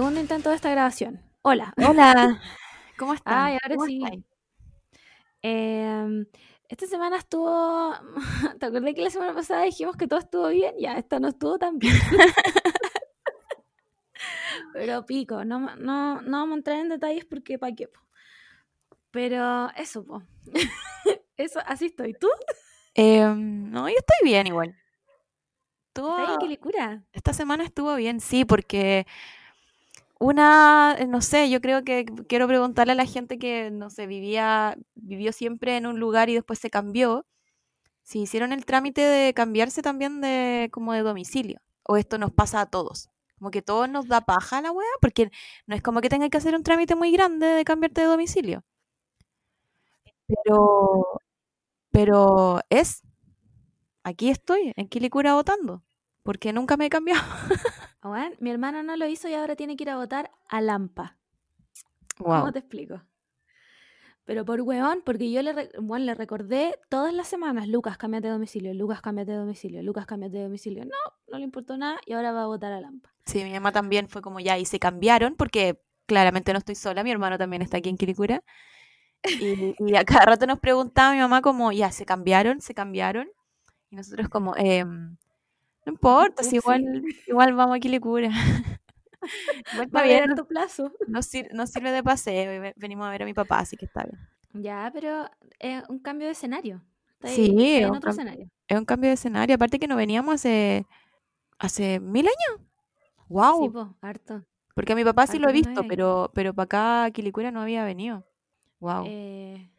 Segundo intento de esta grabación. Hola. Hola. ¿Cómo estás? Ay, ahora sí. Em, esta semana estuvo. ¿Te acordás que la semana pasada dijimos que todo estuvo bien? Ya, esta no estuvo tan bien. Pero pico, no, no, no vamos a entrar en detalles porque pa' qué. po. Pero eso, po. eso, así estoy. ¿Tú? Em, no, yo estoy bien igual. Estuvo- ¿Sabes qué locura? esta semana estuvo bien, sí, porque una, eh, no sé, yo creo que quiero preguntarle a la gente que, no sé, vivía, vivió siempre en un lugar y después se cambió, si hicieron el trámite de cambiarse también de como de domicilio, o esto nos pasa a todos. Como que todos nos da paja la weá, porque no es como que tengas que hacer un trámite muy grande de cambiarte de domicilio. Pero, pero es, aquí estoy, en Quilicura votando, porque nunca me he cambiado. Bueno, mi hermano no lo hizo y ahora tiene que ir a votar a Lampa. ¿Cómo te explico? Pero por hueón, porque yo le, bueno, le recordé todas las semanas, Lucas, cámbiate de domicilio, Lucas, cámbiate de domicilio, Lucas, cámbiate de domicilio. No, no le importó nada y ahora va a votar a Lampa. Sí, mi mamá también fue como ya, y se cambiaron, porque claramente no estoy sola, mi hermano también está aquí en Quilicura. Y, y a cada rato nos preguntaba mi mamá como, ya, se cambiaron, se cambiaron. Y nosotros como, "Em, no importa, si igual, igual vamos a Quilicura. Igual está Va bien, tu plazo. no sir- no sirve de paseo, venimos a ver a mi papá, así que está bien. Ya, pero es un cambio de escenario. Está ahí- Sí, está en un otro escenario. Es un cambio de escenario, aparte que no veníamos hace, hace mil años. Sí, ¡Wow! po, harto. Porque a mi papá sí lo he visto, pero, pero para acá a Quilicura no había venido. ¡Wow! Eh,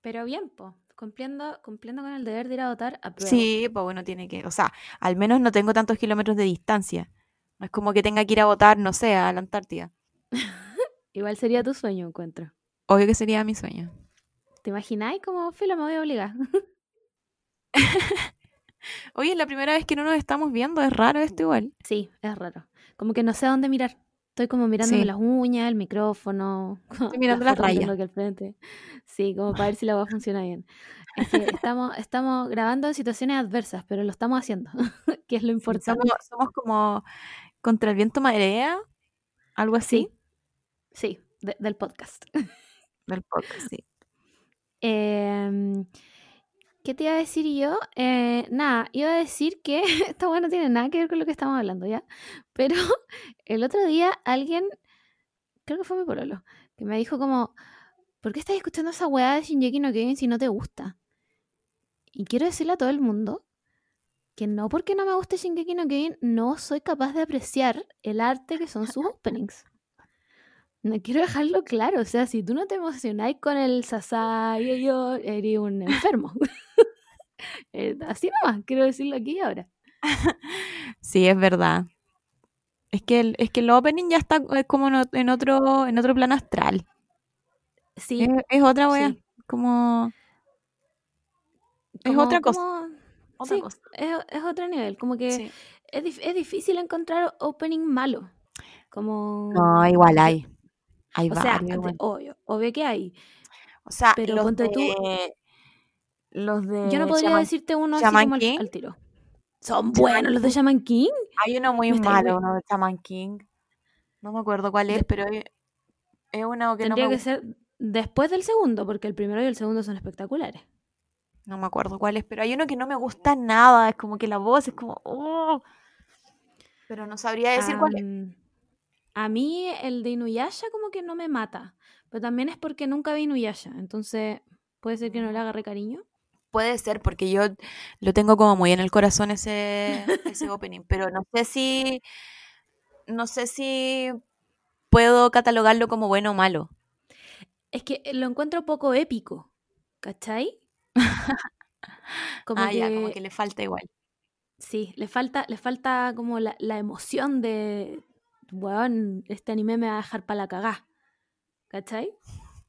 pero bien, po, cumpliendo, cumpliendo con el deber de ir a votar, apruebo. Sí, pues bueno, tiene que, o sea, al menos no tengo tantos kilómetros de distancia. No es como que tenga que ir a votar, no sé, a la Antártida. Igual sería tu sueño, encuentro. Obvio que sería mi sueño. ¿Te imagináis como filo me voy a obligar? Oye, es la primera vez que no nos estamos viendo, es raro esto igual. Sí, es raro. Como que no sé a dónde mirar. Estoy como mirándome Sí. las uñas, el micrófono, Estoy mirando las tengo rayas. al frente. Sí, como para ver si la voz funciona bien. Es que estamos, estamos grabando en situaciones adversas, pero lo estamos haciendo, que es lo Sí, importante. somos, somos como contra el viento marea, algo así, Sí, sí, de- del podcast. del podcast, sí. Em, ¿Qué te iba a decir yo? Eh, nada, iba a decir que esta bueno no tiene nada que ver con lo que estamos hablando ya, pero el otro día alguien, creo que fue mi pololo, que me dijo como, ¿por qué estás escuchando esa weá de Shinjeki no Kyojin si no te gusta? Y quiero decirle a todo el mundo que no porque no me guste Shingeki no Kyojin, no soy capaz de apreciar el arte que son sus openings. No quiero dejarlo claro, o sea, si tú no te emocionáis con el Sasai, yo eres un enfermo. Eh, Así nomás, quiero decirlo aquí y ahora. Sí, es verdad. Es que el, es que el opening ya está eh, como en otro, en otro plano astral. Sí, Es, es otra wea, sí. como es otra cosa, como- otra sí, cosa. es, es otro nivel, como que Sí. es, es difícil encontrar opening malo. Como... No, igual hay. Hay O sea, varios obvio, obvio que hay. O sea, pero los ponte tú- de los de Yo no podría Shaman- decirte uno así como al, King. al tiro. Son buenos los de. Shaman King. Hay uno muy malo, uno de Shaman King. No me acuerdo cuál es, De- pero es, es uno que no Tendría me, que ser después del segundo, porque el primero y el segundo son espectaculares. no me acuerdo cuál es, pero hay uno que no me gusta nada, es como que la voz es como oh. Pero no sabría decir cuál es. A mí el de Inuyasha como que no me mata, pero también es porque nunca vi Inuyasha, entonces puede ser que no le agarre cariño. Puede ser porque yo lo tengo como muy en el corazón ese ese opening, pero no sé si no sé si puedo catalogarlo como bueno o malo. Es que lo encuentro poco épico, ¿cachai? Como ah, que, ya, como que le falta igual. sí, le falta, le falta como la, la emoción de, weón, este anime me va a dejar para la cagá, ¿cachai?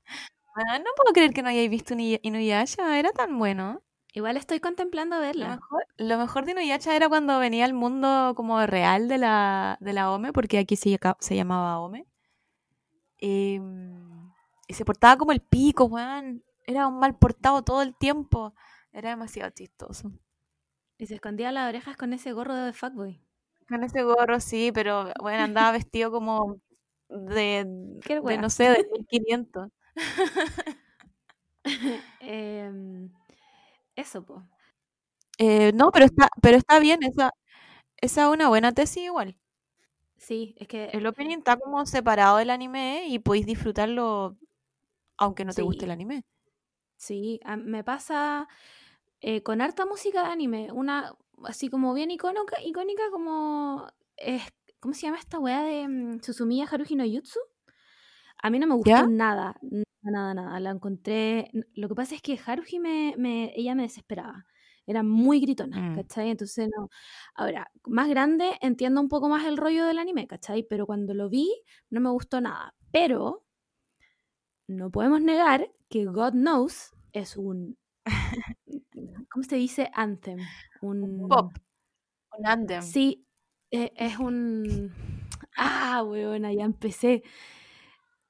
Ah, no puedo creer que no hayáis visto Inuy- Inuyasha, era tan bueno. Igual estoy contemplando Lo verla. mejor, lo mejor de Inuyasha era cuando venía al mundo como real de la, de la OME, porque aquí se, se llamaba OME. Y, y se portaba como el pico, weón. Era un mal portado todo el tiempo. Era demasiado chistoso. Y se escondía las orejas con ese gorro de fuckboy. Con ese gorro, sí, pero bueno, andaba vestido como de, ¿Qué de no sé, de 1500. Em, eso, pues. Eh, no, pero está, pero está bien, esa, esa es una buena tesis igual. Sí, es que El opening está como separado del anime y podéis disfrutarlo aunque no te guste el anime. sí, me pasa eh, con harta música de anime, una así como bien icónica, icónica como es, ¿cómo se llama esta weá de mm, Susumiya Haruhi no Jutsu? A mí no me gustó ¿Ya? nada, nada, nada, nada. La encontré. Lo que pasa es que Haruhi me, me- ella me desesperaba. Era muy gritona, Mm. ¿cachai? Entonces no. Ahora, más grande, entiendo un poco más el rollo del anime, ¿cachai? Pero cuando lo vi, no me gustó nada. Pero no podemos negar que God Knows es un. ¿Cómo se dice? Anthem. Un. Pop. Un anthem. Sí, eh, es un... Ah, weona, ya empecé.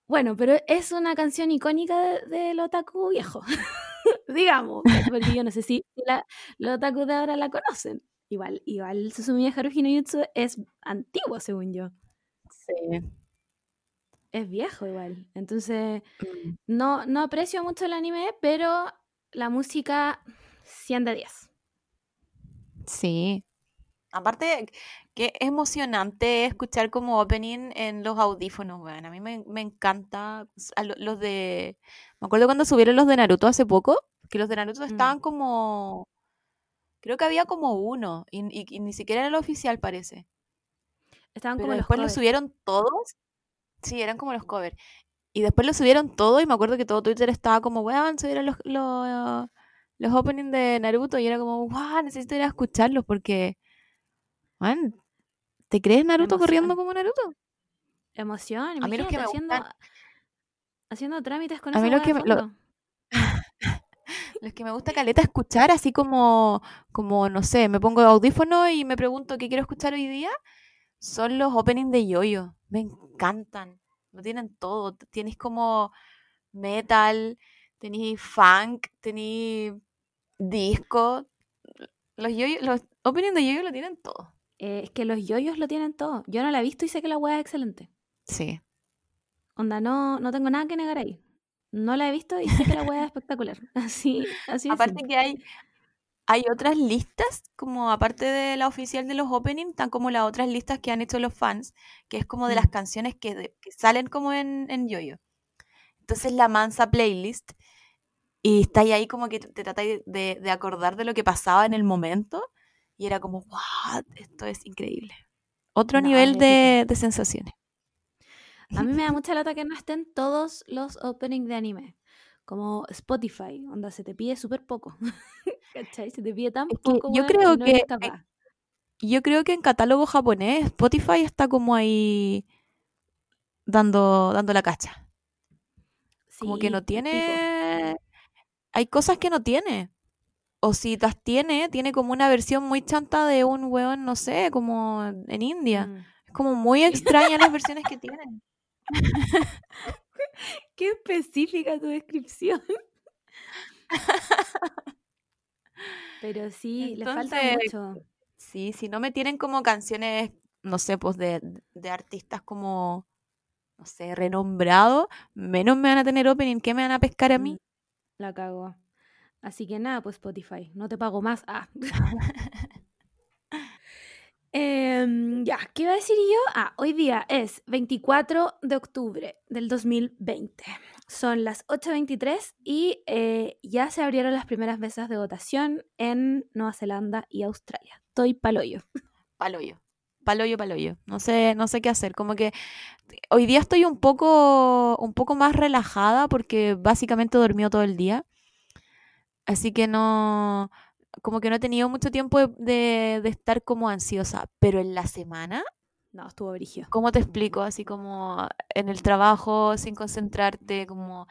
Bueno, pero es una canción icónica de- del otaku viejo, digamos, porque yo no sé si la, los otaku de ahora la conocen. Igual, igual Susumiya Haruhi no Jutsu es antiguo, según yo. Sí. Es viejo igual. Entonces, Mm. no, no aprecio mucho el anime, pero la música 100 de 10. Sí. Aparte, qué emocionante escuchar como opening en los audífonos, weón. A mí me, me encanta lo- los de... Me acuerdo cuando subieron los de Naruto hace poco, que los de Naruto Mm. estaban como... Creo que había como uno, y, y- y ni siquiera era el oficial, parece. Estaban Pero como los después lo covers. subieron todos. Sí, eran como los covers. Y después lo subieron todo y me acuerdo que todo Twitter estaba como, weón, subieron los, los, los openings de Naruto y era como, wow, necesito ir a escucharlos porque, weón, ¿te crees Naruto corriendo como Naruto? Emoción, A mí los que me haciendo, gustan- haciendo trámites con A mí los que me- lo-. Los que me gusta caleta escuchar, así como, como, no sé, me pongo audífono y me pregunto qué quiero escuchar hoy día, son los openings de Yoyo. Me encantan. Lo tienen todo. Tienes como metal, tenéis funk, tenéis disco. Los, yoyo, los openings de Yoyo lo tienen todo. Eh, es que los yoyos lo tienen todo. Yo no la he visto y sé que la weá es excelente. Sí. Onda, no, no tengo nada que negar ahí. No la he visto y sé que la weá es espectacular. Así, así Aparte que hay, hay otras listas, como aparte de la oficial de los openings, están como las otras listas que han hecho los fans, que es como de las Mm. canciones que, de- que salen como en, en Yoyo. Entonces la mansa playlist, y está ahí como que te, tratáis de, de acordar de lo que pasaba en el momento, y era como, wow, esto es increíble. Otro No, nivel de, de sensaciones. A mí me da mucha lata que no estén todos los openings de anime. Como Spotify, onda se te pide súper poco. ¿Cachai? Se te pide tan poco, yo creo no que- yo creo que en catálogo japonés, Spotify está como ahí dando, dando la cacha. como que no pico. Hay cosas que no tiene. O si las tiene, tiene como una versión muy chanta de un weón, no sé, como en India. Mm. Es como muy extraña las versiones que tienen. Qué específica tu descripción. Pero sí, le falta mucho. Sí, si no me tienen como canciones, no sé, pues de, de artistas como, no sé, renombrados, menos me van a tener opening. ¿Qué me van a pescar a Mm, mí? La cago. Así que nada, pues Spotify, no te pago más. Ah. Em, ya, ¿qué iba a decir yo? Ah, hoy día es 24 de octubre del 2020. Son las 8.23 y eh, ya se abrieron las primeras mesas de votación en Nueva Zelanda y Australia. Estoy paloyo. Paloyo. Paloyo, paloyo. No sé, no sé qué hacer. Como que hoy día estoy un poco, un poco más relajada porque básicamente he dormido todo el día. Así que no, como que no he tenido mucho tiempo de, de- de estar como ansiosa. Pero en la semana, No, estuvo brigio. ¿cómo te explico? Así como en el trabajo, sin concentrarte, como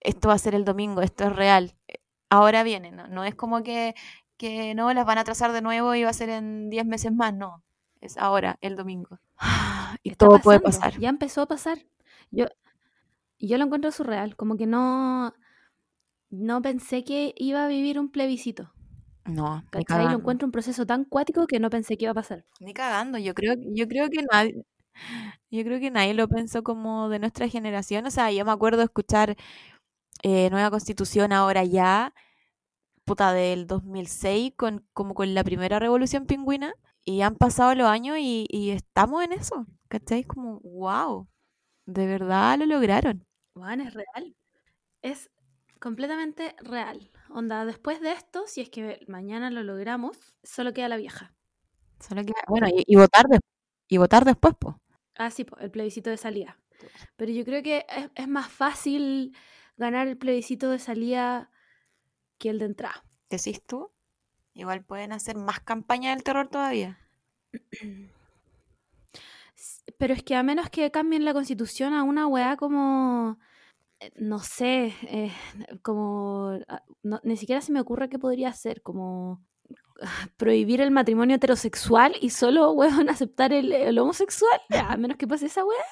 esto va a ser el domingo, esto es real. Ahora viene, ¿no? No es como que, que no las van a trazar de nuevo y va a ser en 10 meses más, no. Es ahora, el domingo. Y Está todo puede pasar. Ya empezó a pasar. Yo, yo lo encuentro surreal. Como que no, no pensé que iba a vivir un plebiscito. No, ni ¿Cachai? Lo cagando. encuentro un proceso tan cuático que no pensé que iba a pasar. Ni cagando. Yo creo, yo creo que nadie, Yo creo que nadie lo pensó como de nuestra generación. O sea, yo me acuerdo escuchar eh, Nueva Constitución ahora ya, puta, del 2006, con, como con la primera revolución pingüina. Y han pasado los años y, y estamos en eso. ¿Cachai? Como, wow, de verdad lo lograron. Bueno, es real. Es completamente real. Onda, después de esto, si es que mañana lo logramos, solo queda la vieja. Solo queda, bueno, y, y votar, de- y votar después, pues. Ah, sí, po, el plebiscito de salida. Pero yo creo que es, es más fácil ganar el plebiscito de salida que el de entrada. ¿Decís tú? Igual pueden hacer más campaña del terror todavía. Pero es que a menos que cambien la constitución a una weá como, eh, no sé, eh, como, ah, no- ni siquiera se me ocurre qué podría ser, como prohibir el matrimonio heterosexual y solo, weón, aceptar el, el homosexual, a menos que pase esa weá.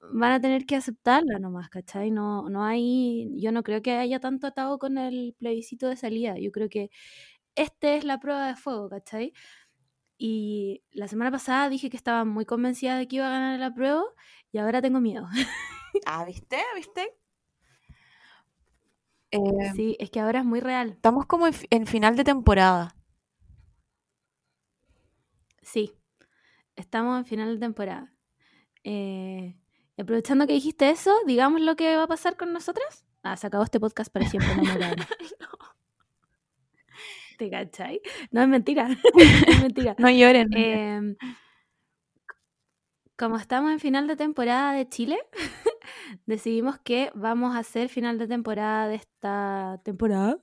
Van a tener que aceptarla nomás, ¿cachai? No, no hay, yo no creo que haya tanto atado con el plebiscito de salida. Yo creo que este es la prueba de fuego, ¿cachai? Y la semana pasada dije que estaba muy convencida de que iba a ganar la prueba y ahora tengo miedo. Ah, ¿viste? ¿Viste? Eh, Sí, es que ahora es muy real. estamos como en, en final de temporada. Sí, estamos en final de temporada. Eh, aprovechando que dijiste eso, digamos lo que va a pasar con nosotras. Ah, se acabó este podcast para siempre, no hagan. ¿Te cachai? No es mentira, es mentira. No lloren. no lloren. Em, como estamos en final de temporada de Chile, decidimos que vamos a hacer final de temporada de esta temporada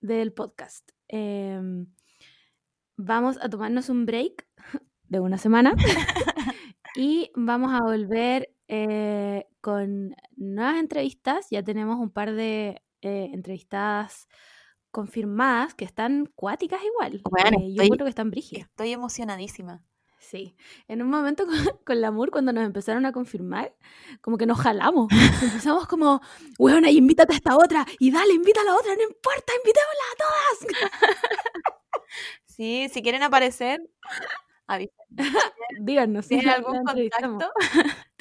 del podcast. Em, vamos a tomarnos un break de una semana y vamos a volver eh, con nuevas entrevistas. Ya tenemos un par de eh, entrevistadas confirmadas que están cuáticas igual. Bueno, Eh, yo estoy- encuentro que están brígidas. Estoy emocionadísima. Sí, en un momento con, con Lamour, cuando nos empezaron a confirmar, como que nos jalamos. Empezamos como, weona, y invítate a esta otra, y dale, invita a la otra, no importa, invitémosla a todas. Sí, si quieren aparecer. Díganos si ¿Tienen la- algún contacto?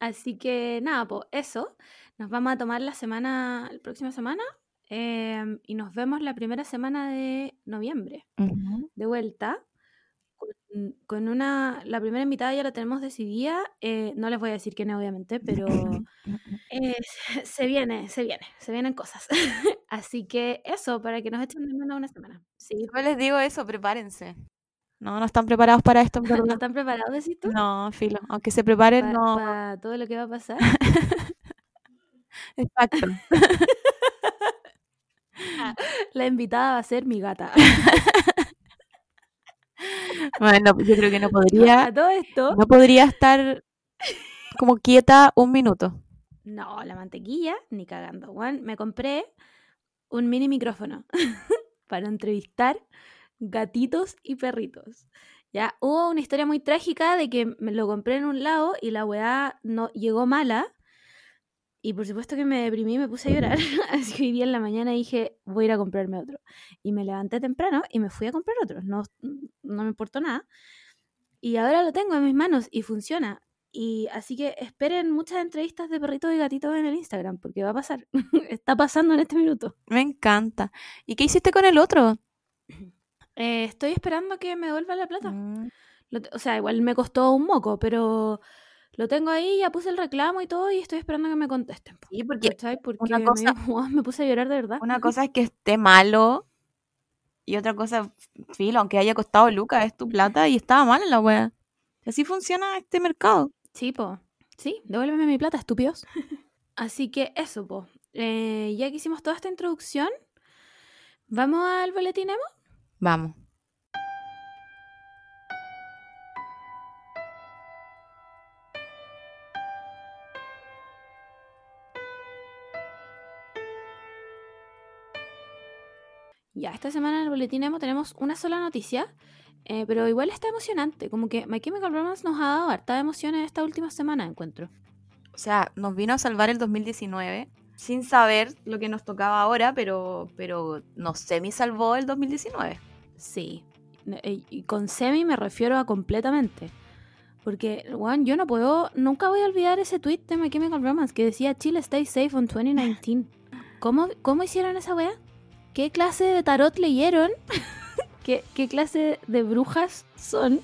Así que nada, pues eso. Nos vamos a tomar la semana, la próxima semana, em, y nos vemos la primera semana de noviembre. De vuelta con, con una, la primera invitada ya la tenemos decidida, eh, no les voy a decir quién obviamente, pero eh, se- se viene, se viene, se vienen cosas. Así que eso, para que nos echen de menos una semana. Sí, Yo les digo eso, prepárense. No, no están preparados para esto, en ¿no están preparados, decís tú? No, filo. Aunque se preparen, no. Para todo lo que va a pasar. Exacto. La invitada va a ser mi gata. Bueno, yo creo que no podría, A todo esto, no podría estar como quieta un minuto. no, la mantequilla, ni cagando. Juan, me compré un mini micrófono para entrevistar gatitos y perritos. Ya hubo una historia muy trágica de que me lo compré en un lado y la weá no llegó mala. Y por supuesto que me deprimí y me puse a llorar. Así que hoy día en la mañana dije, voy a ir a comprarme otro. Y me levanté temprano y me fui a comprar otro. No, no me importó nada. Y ahora lo tengo en mis manos y funciona. Y así que esperen muchas entrevistas de perritos y gatitos en el Instagram, porque va a pasar. Está pasando en este minuto. Me encanta. ¿Y qué hiciste con el otro? Eh, estoy esperando que me devuelvan la plata. Mm, Lo o sea, igual me costó un moco, pero lo tengo ahí, ya puse el reclamo y todo, y estoy esperando que me contesten. Sí, porque. Porque una me cosa- dio- Uah, me puse a llorar de verdad. una cosa es que esté malo y otra cosa, filo, aunque haya costado lucas, es tu plata y estaba mal en la wea. Así funciona este mercado. Sí, po. Sí, devuélveme mi plata, estúpidos. Así que eso, po. Eh, ya que hicimos toda esta introducción, ¿vamos al boletín emo? Vamos. Ya, esta semana en el boletín emo tenemos una sola noticia, eh, pero igual está emocionante. Como que My Chemical Romance nos ha dado harta emociones esta última semana, encuentro. O sea, nos vino a salvar el 2019 sin saber lo que nos tocaba ahora, pero, pero nos semi salvó el 2019. Sí. eh, y con semi me refiero a completamente. Porque, weón, yo no puedo, nunca voy a olvidar ese tweet de My Chemical Romance que decía Chile stay safe on 2019. ¿Cómo, cómo hicieron esa weá? ¿Qué clase de tarot leyeron? ¿Qué, ¿Qué clase de brujas son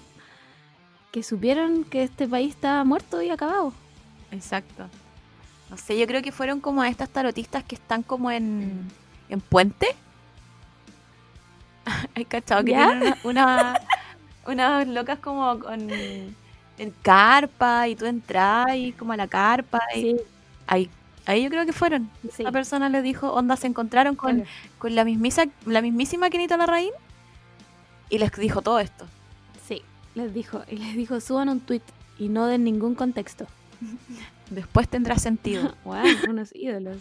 que supieron que este país está muerto y acabado? Exacto. No sé, yo creo que fueron como estas tarotistas que están como en, en puente. Hay cachado que tienen una, una- unas locas como con en carpa y tú entras y como a la carpa y Sí, ahí, ahí yo creo que fueron. sí. La persona les dijo, onda, se encontraron con, con la mismisa, la mismísima Kenita Larraín y les dijo todo esto. Sí, les dijo, y les dijo, suban un tweet y no den ningún contexto. Después tendrá sentido. Wow, unos ídolos.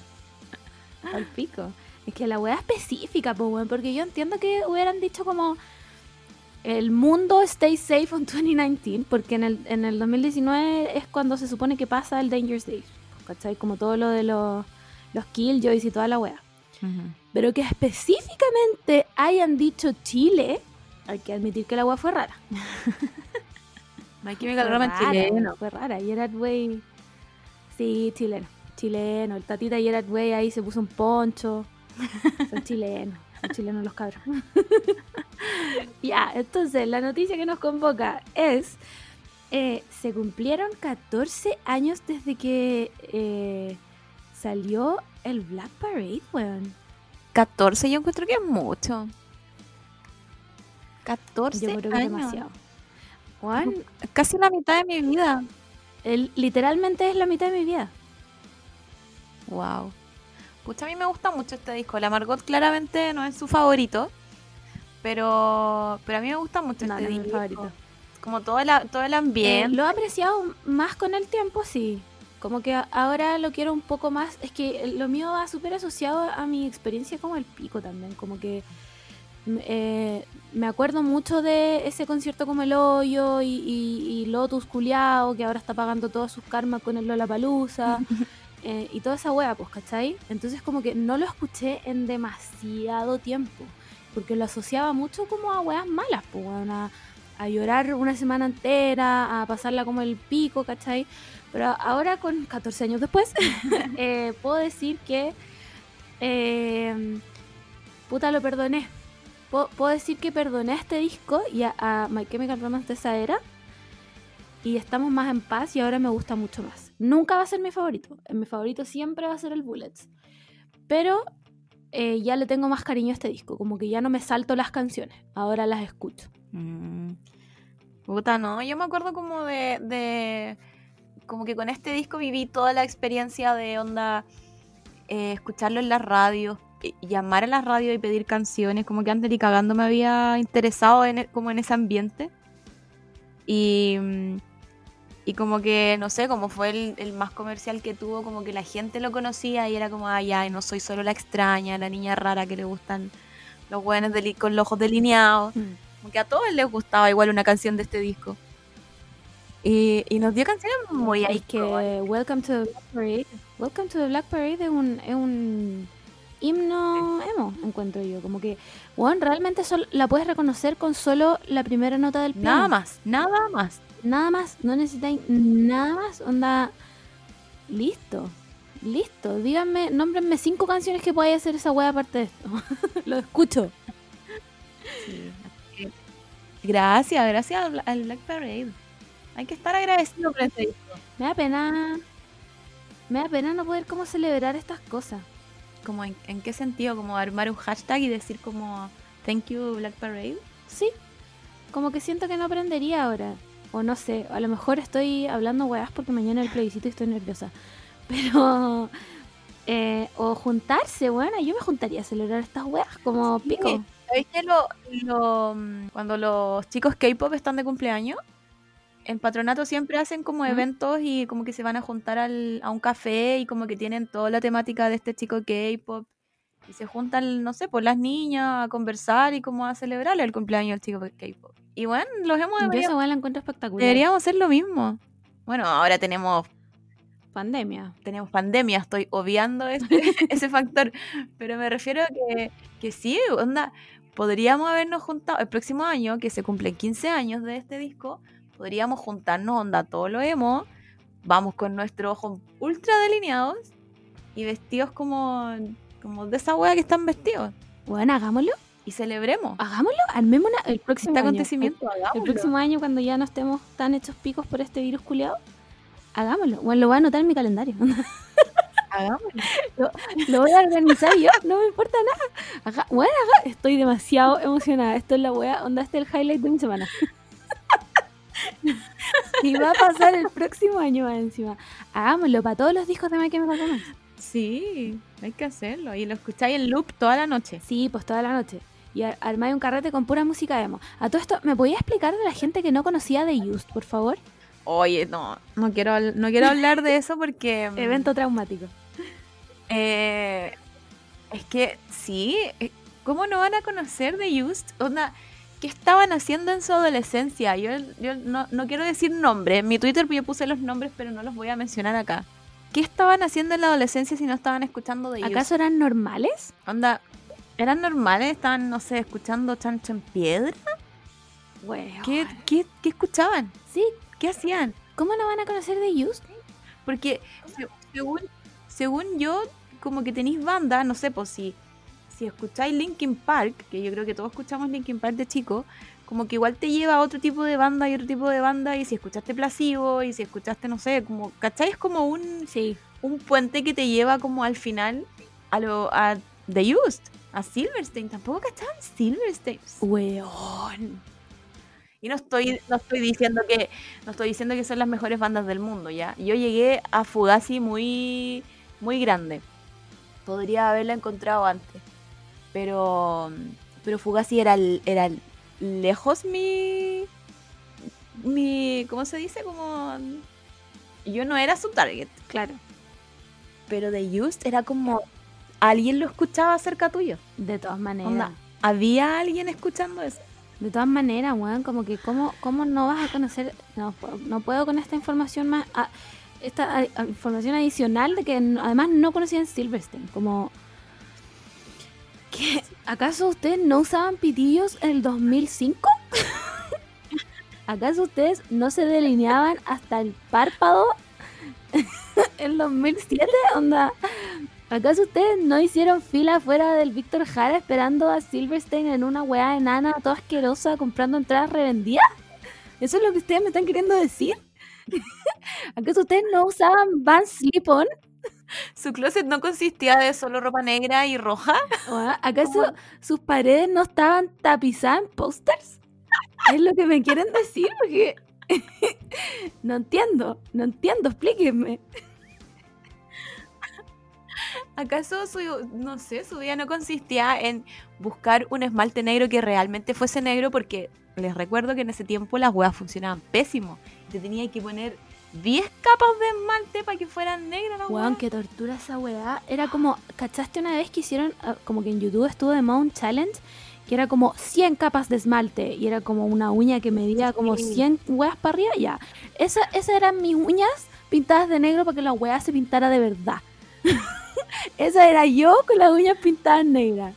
Al pico. Es que la weá específica, pues, weón, porque yo entiendo que hubieran dicho como el mundo stay safe on 2019, porque en el, en el 2019 es cuando se supone que pasa el Dangerous Days, ¿cachai? Como todo lo de los, los killjoys y toda la weá. Pero que específicamente hayan dicho Chile, hay que admitir que la weá fue rara. My Chemical Romance chileno. Fue rara. Gerard Way. Sí, chileno. Chileno. El tatita Gerard Way ahí se puso un poncho. Son chilenos. Son chilenos los cabros. ya, entonces la noticia que nos convoca es. eh, se cumplieron 14 años desde que eh, salió el Black Parade, weón. 14 yo encuentro que es mucho. 14 Yo creo que años. demasiado. Weón, Casi la mitad de mi vida. el- literalmente es la mitad de mi vida. Wow. Pucha, a mí me gusta mucho este disco. La Margot claramente no es su favorito. Pero, pero a mí me gusta mucho No, este no es mi disco. favorito. Como todo, la, todo el Eh, ambiente. lo he apreciado más con el tiempo, sí. Como que ahora lo quiero un poco más. Es que lo mío va súper asociado a mi experiencia como el pico también. Como que m- eh, me acuerdo mucho de ese concierto como el hoyo y, y- y Lotus culiao, que ahora está pagando todos sus karmas con el Lollapalooza. eh, y toda esa wea, pues, ¿cachai? Entonces como que no lo escuché en demasiado tiempo. Porque lo asociaba mucho como a weas malas, pues, a, llorar una semana entera, a pasarla como el pico, ¿cachai? Pero ahora con 14 años después, eh, puedo decir que eh, puta lo perdoné. Puedo, puedo decir que perdoné a este disco y a, a My Chemical Romance de esa era. Y estamos más en paz y ahora me gusta mucho más. Nunca va a ser mi favorito. Mi favorito siempre va a ser el Bullets. Pero eh, ya le tengo más cariño a este disco. Como que ya no me salto las canciones. Ahora las escucho. Mm. Puta, no. Yo me acuerdo como de, Como que con este disco viví toda la experiencia de onda. eh, escucharlo en las radios. Llamar a las radios y pedir canciones. Como que antes ni cagando me había interesado en, e- como en ese ambiente. Y. mm, Y como que, no sé, como fue el, el más comercial que tuvo, como que la gente lo conocía y era como, ay, ay, no soy solo la extraña, la niña rara que le gustan los buenos con los ojos delineados. Como que a todos les gustaba igual una canción de este disco. Y, y nos dio canciones muy icónicas. que Welcome to the Black Parade. Welcome to the Black Parade es un, es un himno emo, encuentro yo. Como que, bueno, realmente sol- la puedes reconocer con solo la primera nota del piano. Nada más, nada más. Nada más, no necesitáis nada más. Onda, listo, listo. Díganme, nómbrenme cinco canciones que podáis hacer esa wea aparte de esto. Lo escucho. Gracias, gracias al, al Black Parade. Hay que estar agradecido por este disco. Me da pena, me da pena no poder como celebrar estas cosas. Como en, en qué sentido, como armar un hashtag y decir como thank you Black Parade. Sí, como que siento que no aprendería ahora. O no sé, a lo mejor estoy hablando weas porque mañana el plebiscito y estoy nerviosa. Pero, eh, o juntarse, bueno, yo me juntaría a celebrar estas weas como pico. ¿Sabéis que lo, lo- cuando los chicos K-pop están de cumpleaños, en patronato siempre hacen como ¿Mm? eventos y como que se van a juntar al- a un café y como que tienen toda la temática de este chico K-pop y se juntan, no sé, por las niñas a conversar y como a celebrarle el cumpleaños al chico K-pop. Y bueno, los hemos Yo esa la encuentro espectacular. deberíamos hacer lo mismo. Bueno, ahora tenemos Pandemia. tenemos pandemia, estoy obviando ese, ese factor, pero me refiero a que, que sí, onda, podríamos habernos juntado el próximo año, que se cumplen 15 años de este disco, podríamos juntarnos onda todo lo emo, vamos con nuestros ojos ultra delineados y vestidos como, como de esa wea que están vestidos. Bueno, hagámoslo. Y celebremos Hagámoslo. Armemos una- el próximo este año. acontecimiento. El próximo año, cuando ya no estemos tan hechos picos por este virus culiado, hagámoslo. Bueno, lo voy a anotar en mi calendario. Hagámoslo. lo voy a organizar yo, no me importa nada. Bueno, ajá, estoy demasiado emocionada. Esto es la wea, onda, este es el highlight de mi semana. y va a pasar el próximo año encima. Hagámoslo para todos los discos de My Chemical Romance. Sí, hay que hacerlo. Y lo escucháis en loop toda la noche. Sí, pues toda la noche. Y ar- armáis un carrete con pura música emo. A todo esto, ¿me podía explicar de la gente que no conocía de Used, por favor? Oye, no, no quiero, no quiero hablar de eso porque... mm, Evento traumático. Eh, es que sí, eh, ¿cómo no van a conocer de Just? Onda, ¿qué estaban haciendo en su adolescencia? Yo, yo no, no quiero decir nombres. En mi Twitter yo puse los nombres, pero no los voy a mencionar acá. ¿Qué estaban haciendo en la adolescencia si no estaban escuchando de Just? ¿Acaso eran normales? Onda, ¿eran normales? ¿Estaban, no sé, escuchando Chancho en Piedra? Bueno. ¿Qué, qué, qué escuchaban? Sí, ¿Qué hacían? ¿cómo no van a conocer de Used? Porque se- según, según yo, como que tenéis banda, no sé, pues si, si escucháis Linkin Park, que yo creo que todos escuchamos Linkin Park de chico, como que igual te lleva a otro tipo de banda y otro tipo de banda, y si escuchaste Placebo, y si escuchaste, no sé, como, ¿cachai? Es como un, Sí. un puente que te lleva como al final a lo a The Used, a Silverstein. Tampoco cachaban Silverstein. Weón. Y no estoy, no estoy diciendo que no estoy diciendo que son las mejores bandas del mundo, ¿ya? Yo llegué a Fugazi muy muy grande. Podría haberla encontrado antes. Pero pero Fugazi era era lejos mi mi ¿cómo se dice? Como yo no era su target, Claro. pero The Used era como alguien lo escuchaba cerca tuyo. De todas maneras. Onda, había alguien escuchando eso. De todas maneras, weón, como que cómo, cómo no vas a conocer, no, puedo- no puedo con esta información más, esta información adicional de que además no conocían Silverstein, como ¿qué? ¿acaso ustedes no usaban pitillos en el 2005? ¿Acaso ustedes no se delineaban hasta el párpado en el 2007? Onda, ¿Acaso ustedes no hicieron fila fuera del Víctor Jara esperando a Silverstein en una weá enana toda asquerosa comprando entradas revendidas? ¿Eso es lo que ustedes me están queriendo decir? ¿Acaso ustedes no usaban Van Slip-On? Su closet no consistía de solo ropa negra y roja. ¿O, ah, ¿Acaso sus paredes no estaban tapizadas en pósters? Es lo que me quieren decir, porque no entiendo, no entiendo, explíquenme. ¿Acaso su, no sé, su vida no consistía en buscar un esmalte negro que realmente fuese negro? Porque les recuerdo que en ese tiempo las huevas funcionaban pésimo. Te tenía que poner 10 capas de esmalte para que fueran negras las Weón, huevas. qué tortura esa weá. Era como, ¿cachaste una vez que hicieron, ah, como que en YouTube estuvo de modo un challenge? Que era como 100 capas de esmalte y era como una uña que medía como Sí. 100 weas para arriba. Ya, Esa, esas eran mis uñas pintadas de negro para que la weá se pintara de verdad. Esa era yo con las uñas pintadas negras.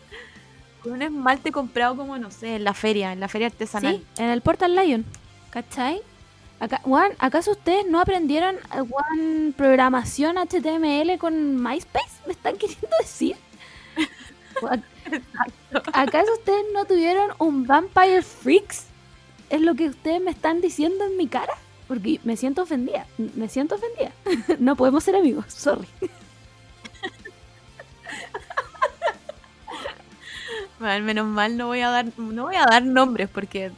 Con un esmalte comprado como, no sé, en la feria, en la feria artesanal. Sí, en el Portal Lion. ¿Cachai? Acá, weón, ¿Acaso ustedes no aprendieron weón, programación HTML con MySpace? ¿Me están queriendo decir? ¿Acaso ustedes no tuvieron un Vampire Freaks? ¿Es lo que ustedes me están diciendo en mi cara? Porque me siento ofendida. Me siento ofendida. No podemos ser amigos, sorry. Bueno, menos mal no voy a dar, no voy a dar nombres porque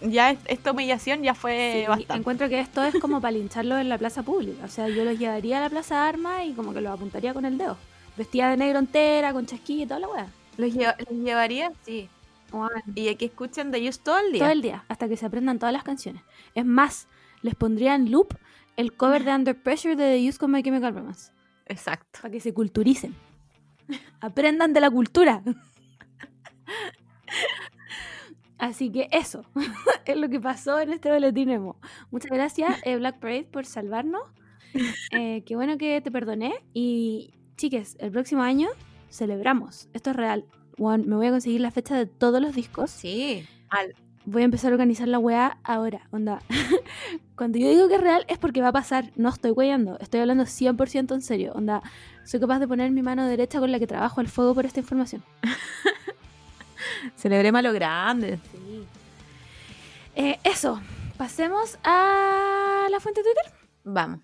ya es- esta humillación ya fue Sí, bastante. encuentro que esto es como para lincharlos en la plaza pública. O sea, yo los llevaría a la plaza de armas y como que los apuntaría con el dedo. Vestida de negro entera, con chasquilla y toda la weá. ¿Los, lleva- los llevaría? Sí. Y que escuchen de ellos todo el día. Todo el día, hasta que se aprendan todas las canciones. Es más, les pondría en loop el cover de Under Pressure de The Used con My Chemical Romance. Exacto. Para que se culturicen. Aprendan de la cultura. Así que eso es lo que pasó en este boletín emo. Muchas gracias, eh, Black Parade, por salvarnos. Eh, qué bueno que te perdoné. Y chiques, el próximo año celebramos. Esto es real. Weón, me voy a conseguir la fecha de todos los discos. Sí. Al- Voy a empezar a organizar la weá ahora. Onda. Cuando yo digo que es real es porque va a pasar. No estoy weyando. Estoy hablando 100% en serio. Onda. Soy capaz de poner mi mano derecha con la que trabajo al fuego por esta información. Celebremos a lo grande. Eh, eso. Pasemos a la fuente de Twitter. Vamos.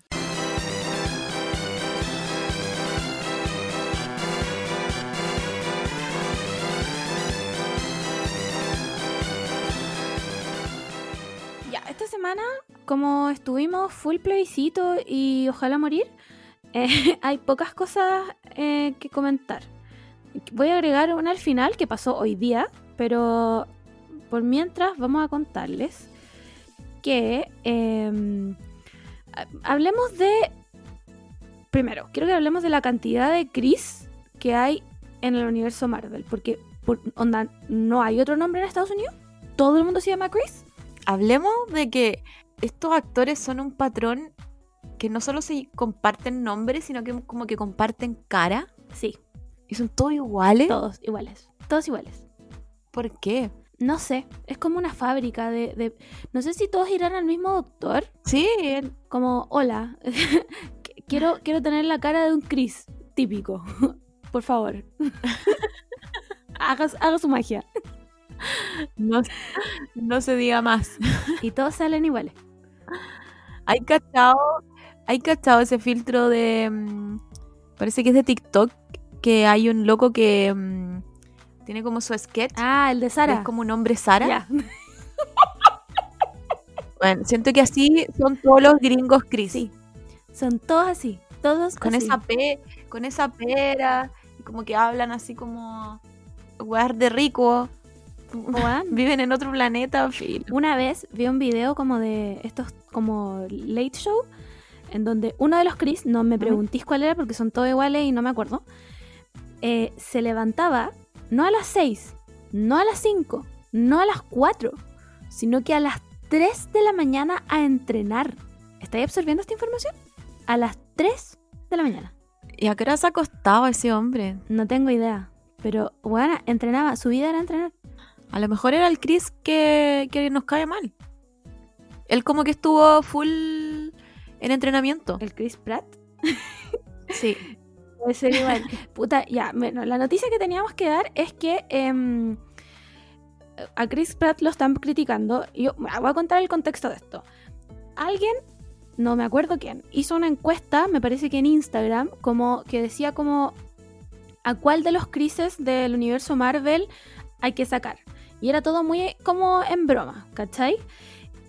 Ya, esta semana, como estuvimos full plebiscito y ojalá morir, eh, hay pocas cosas eh, que comentar. Voy a agregar una al final que pasó hoy día, pero por mientras vamos a contarles que ha- hablemos de... Primero, quiero que hablemos de la cantidad de Chris que hay en el universo Marvel, porque por, onda, no hay otro nombre en Estados Unidos. Todo el mundo se llama Chris. Hablemos de que estos actores son un patrón que no solo se comparten nombres, sino que como que comparten cara. Sí, Y son todos iguales. todos iguales. Todos iguales. ¿Por qué? No sé, es como una fábrica de, de- No sé si todos irán al mismo doctor. Sí, él- Como, hola, qu- quiero, quiero tener la cara de un Chris típico. Por favor. haga, haga su magia. no, no se diga más. Y todos salen iguales. Hay cachado, hay cachado ese filtro de. mm, parece que es de TikTok. Que hay un loco que mm, tiene como su sketch. Ah, el de Sara. Es como un hombre Sara. Ya. Bueno, siento que así son todos los gringos Chris. Sí. Son todos así. Todos Con así. esa pe, con esa pera. Y como que hablan así como. Wear de rico. Viven en otro planeta. filo. Una vez vi un video como de estos como late show en donde uno de los Chris, no me preguntéis cuál era porque son todos iguales y no me acuerdo, eh, se levantaba no a las 6, no a las 5, no a las 4, sino que a las 3 de la mañana a entrenar. ¿Estáis absorbiendo esta información? A las 3 de la mañana. ¿Y a qué hora se acostaba ese hombre? No tengo idea. Pero, bueno, entrenaba. Su vida era entrenar. A lo mejor era el Chris que, que nos cae mal. Él como que estuvo full en entrenamiento. El Chris Pratt. Sí. Puede ser igual. Puta, ya, bueno, la noticia que teníamos que dar es que em, a Chris Pratt lo están criticando. Yo bueno, voy a contar el contexto de esto. Alguien, no me acuerdo quién, hizo una encuesta, me parece que en Instagram, como que decía como a cuál de los Crises del universo Marvel hay que sacar. Y era todo muy como en broma, ¿cachai?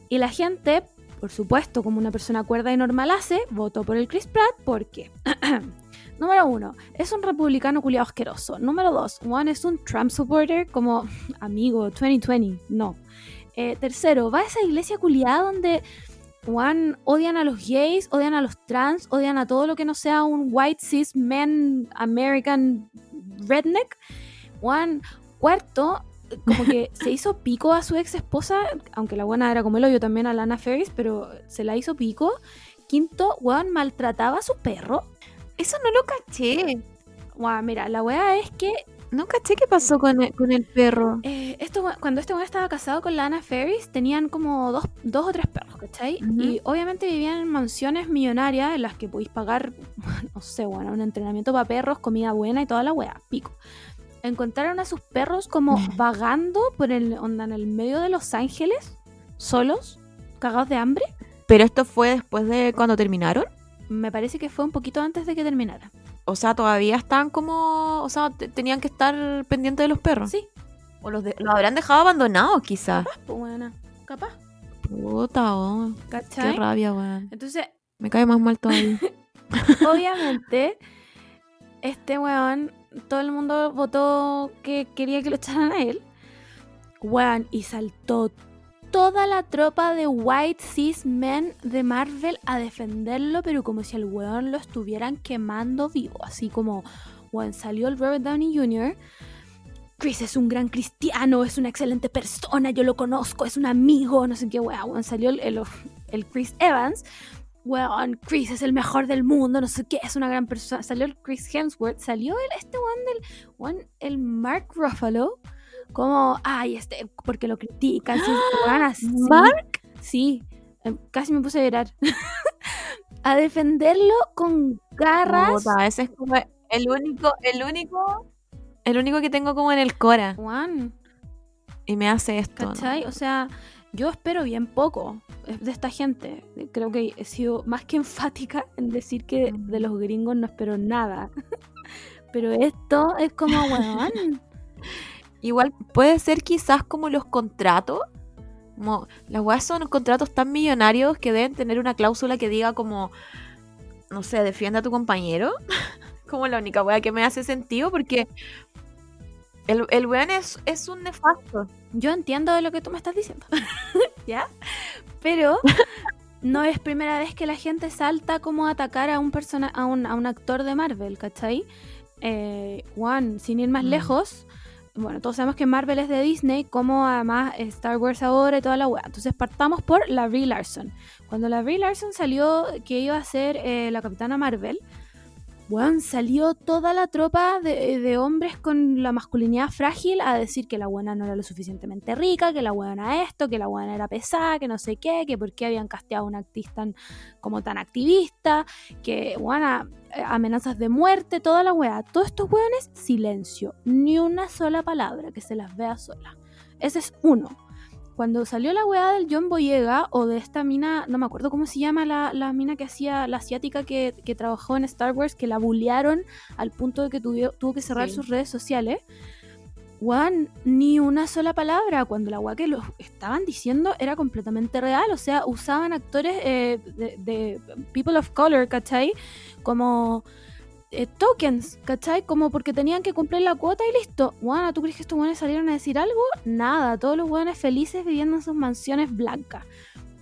Y la gente, por supuesto, como una persona cuerda y normal hace, votó por el Chris Pratt porque Número uno, es un republicano culiado asqueroso. Número dos, Juan es un Trump supporter como amigo 2020. No. Eh, tercero, va a esa iglesia culiada donde Juan odian a los gays, odian a los trans, odian a todo lo que no sea un white cis man American redneck. Juan, cuarto, como que se hizo pico a su ex esposa, aunque la buena era como el hoyo también a Lana Ferris, pero se la hizo pico. Quinto, Juan maltrataba a su perro. Eso no lo caché. Guau, mira, la weá es que No caché qué pasó con el, con el perro. eh, esto, cuando este weón estaba casado con la Anna Ferris, tenían como dos, dos o tres perros, ¿cachai? Y obviamente vivían en mansiones millonarias en las que podéis pagar, no sé, bueno, un entrenamiento para perros, comida buena y toda la weá, pico. Encontraron a sus perros como vagando por el, onda, en el medio de Los Ángeles, solos, cagados de hambre. Pero esto fue después de cuando terminaron. Me parece que fue un poquito antes de que terminara. O sea, todavía están como. O sea, te- tenían que estar pendientes de los perros. Sí, O los, de- los habrán dejado abandonados, quizás. capaz, pues, weona, capaz, Puta, oh, qué ¿cachai? rabia, weón. Entonces, Me cae más mal todavía. obviamente, este weón, todo el mundo votó que quería que lo echaran a él. Weón, y saltó toda la tropa de White Cis Men de Marvel a defenderlo, pero como si el weón lo estuvieran quemando vivo. Así como, weón, salió el Robert Downey Jr. Chris es un gran cristiano, es una excelente persona, yo lo conozco, es un amigo, no sé qué weón. Salió el, el Chris Evans weón, Chris es el mejor del mundo, no sé qué, es una gran persona. Salió el Chris Hemsworth, salió el, este weón del, el Mark Ruffalo, como, ay, este, porque lo critican, sí, weón, así. ¿Mark? Sí, em, casi me puse a llorar. a defenderlo con garras. Puta, ese es como el único, el único, el único que tengo como en el cora. Juan, Y me hace esto. ¿no? ¿cachai? O sea, yo espero bien poco eh, de esta gente. Creo que he sido más que enfática en decir que de los gringos no espero nada. Pero esto es como, weón. Igual puede ser quizás como los contratos. Como, las weas son contratos tan millonarios que deben tener una cláusula que diga como, no sé, defienda a tu compañero. como la única wea que me hace sentido porque el, el weón es, es un nefasto. Yo entiendo de lo que tú me estás diciendo. ¿Ya? Pero no es primera vez que la gente salta como a atacar a un persona a un, a un actor de Marvel, ¿cachai? Eh, Juan, sin ir más Mm. lejos, bueno, todos sabemos que Marvel es de Disney, como además Star Wars ahora y toda la weá. Entonces partamos por la Brie Larson. Cuando la Brie Larson salió que iba a ser eh, la Capitana Marvel, weón, salió toda la tropa de, hombres con la masculinidad frágil a decir que la buena no era lo suficientemente rica, que la buena esto, que la buena era pesada, que no sé qué, que por qué habían casteado a una actriz tan, como tan activista, que buena amenazas de muerte, toda la weá. Todos estos weones, silencio, ni una sola palabra, que se las vea sola. Ese es uno. Cuando salió la weá del John Boyega o de esta mina, no me acuerdo cómo se llama la, la mina que hacía, la asiática que, que trabajó en Star Wars, que la bullearon al punto de que tuvo, tuvo que cerrar Sí. sus redes sociales. Juan, ni una sola palabra. Cuando la weá que lo estaban diciendo era completamente real. O sea, usaban actores eh, de, de People of Color, ¿cachai? Como eh, tokens, ¿cachai? Como porque tenían que cumplir la cuota y listo. Juan, ¿tú crees que estos weones salieron a decir algo? Nada, todos los weones felices viviendo en sus mansiones blancas.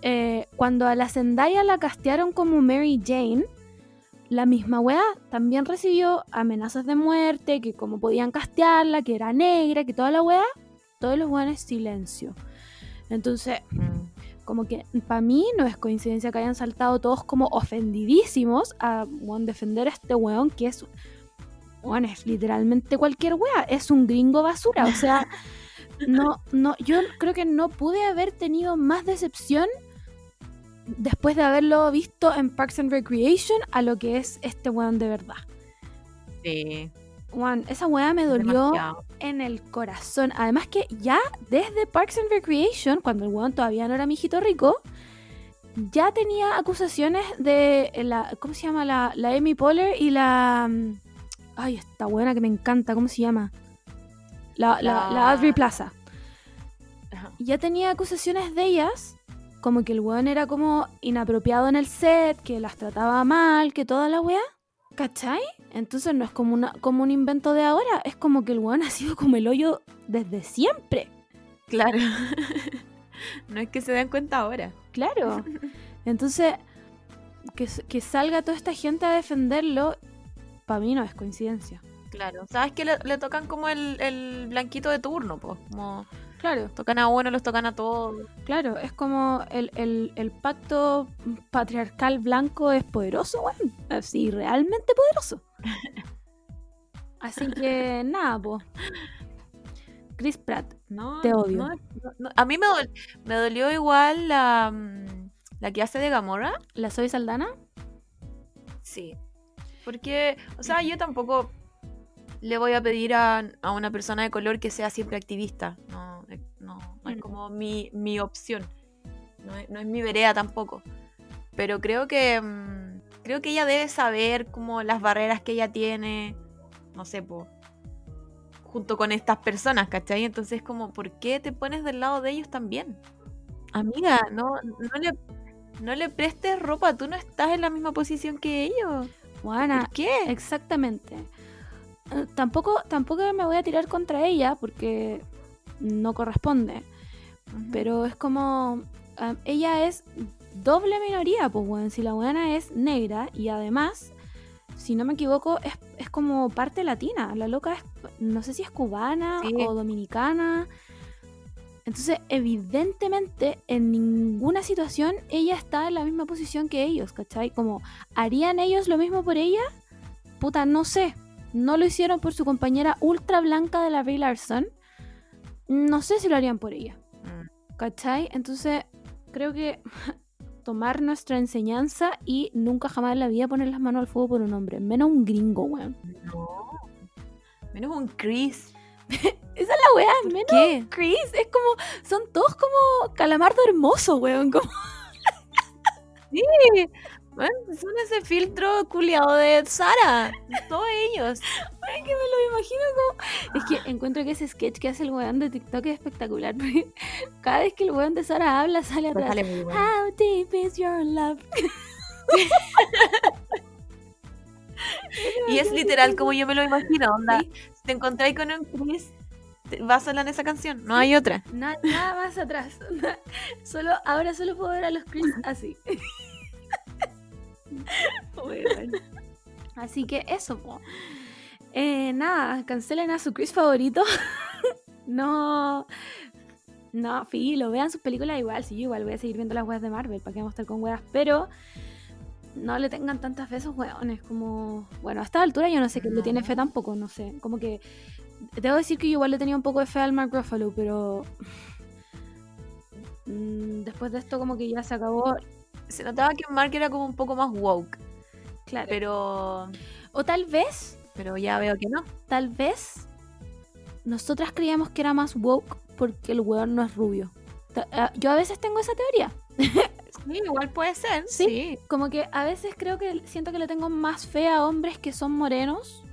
Eh, cuando a la Zendaya la castearon como Mary Jane, la misma weá también recibió amenazas de muerte, que como podían castearla, que era negra, que toda la weá, todos los weones silencio. Entonces, Mm. Como que para mí no es coincidencia que hayan saltado todos como ofendidísimos a defender a este weón que es, weón, es literalmente cualquier wea, es un gringo basura, o sea, no, no, yo creo que no pude haber tenido más decepción después de haberlo visto en Parks and Recreation a lo que es este weón de verdad. Sí, Weón, esa weá me dolió demasiado. en el corazón. Además que ya desde Parks and Recreation, cuando el weón todavía no era mijito rico, ya tenía acusaciones de la. ¿Cómo se llama? La, la Amy Poehler y la. mm, Ay, esta buena que me encanta. ¿Cómo se llama? La, la, Aubrey Plaza. Ajá. Ya tenía acusaciones de ellas. Como que el weón era como inapropiado en el set, que las trataba mal, que toda la weá. ¿Cachai? Entonces no es como, una, como un invento de ahora, es como que el weón ha sido como el hoyo desde siempre. Claro. no es que se den cuenta ahora. Claro. Entonces, que, que salga toda esta gente a defenderlo, para mí no es coincidencia. Claro. Sabes que le, le tocan como el, el blanquito de turno, pues. Como Claro, tocan a uno, los tocan a todos. claro, es como el, el- el pacto patriarcal blanco es poderoso, weón. Así, realmente poderoso. Así que, nada, po. Chris Pratt, No, Te odio. no. A mí me, dol- me dolió igual la, mm, la que hace de Gamora. ¿la soy Saldana? Sí. Porque, o sea, yo tampoco le voy a pedir a, a una persona de color que sea siempre activista. No, eh, no, no es Mm. como mi, mi opción. No es, no es mi vereda tampoco. Pero creo que mm, creo que ella debe saber como las barreras que ella tiene. No sé, po, junto con estas personas, ¿cachai? Entonces como, ¿por qué te pones del lado de ellos también? Amiga, no, no le no le prestes ropa, tú no estás en la misma posición que ellos. Juana, ¿Por qué? Exactamente. Eh, Tampoco, tampoco me voy a tirar contra ella porque no corresponde. Pero es como. ah, ella es doble minoría, pues, weón. Si la buena es negra y además, si no me equivoco, es, es como parte latina. La loca es. No sé si es cubana Sí. o dominicana. Entonces, evidentemente, en ninguna situación ella está en la misma posición que ellos, ¿cachai? Como, ¿harían ellos lo mismo por ella? Puta, no sé. No lo hicieron por su compañera ultra blanca de la Brie Larson. No sé si lo harían por ella. Mm. ¿Cachai? Entonces, creo que tomar nuestra enseñanza y nunca jamás en la vida poner las manos al fuego por un hombre. Menos un gringo, weón. No. Menos un Chris. Esa es la weá, ¿Por menos qué? Chris. Es como, son todos como calamardo hermoso, weón. Como, Bueno, son ese filtro culiado de Sara. Todos ellos. Ay, que me lo imagino como. Es que encuentro que ese sketch que hace el weón de TikTok es espectacular. Porque cada vez que el weón de Sara habla, sale atrás. Sale muy bueno. How deep is your love? Y es literal como yo me lo imagino, onda. Si te encontráis con un Chris, vas a hablar de esa canción. No hay otra. Na- nada más atrás. Solo, ahora solo puedo ver a los Chris así. Así que eso, po. Eh, nada, cancelen a su Chris favorito. no. No, filo, vean sus películas igual. Sí, yo igual voy a seguir viendo las weas de Marvel. ¿Para qué vamos a estar con weas? Pero no le tengan tantas fe a esos weones. Como. Bueno, a esta altura yo no sé quién le tiene fe tampoco. No sé. Como que. Debo decir que yo igual le tenía un poco de fe al Mark Ruffalo, pero. mm, Después de esto, como que ya se acabó. Se notaba que Mark era como un poco más woke. Claro. Pero. O tal vez Pero ya veo que no. tal vez nosotras creíamos que era más woke porque el weón no es rubio. Ah, Yo a veces tengo esa teoría. Sí, igual puede ser. Sí. Sí. Como que a veces creo que siento que le tengo más fe a hombres que son morenos,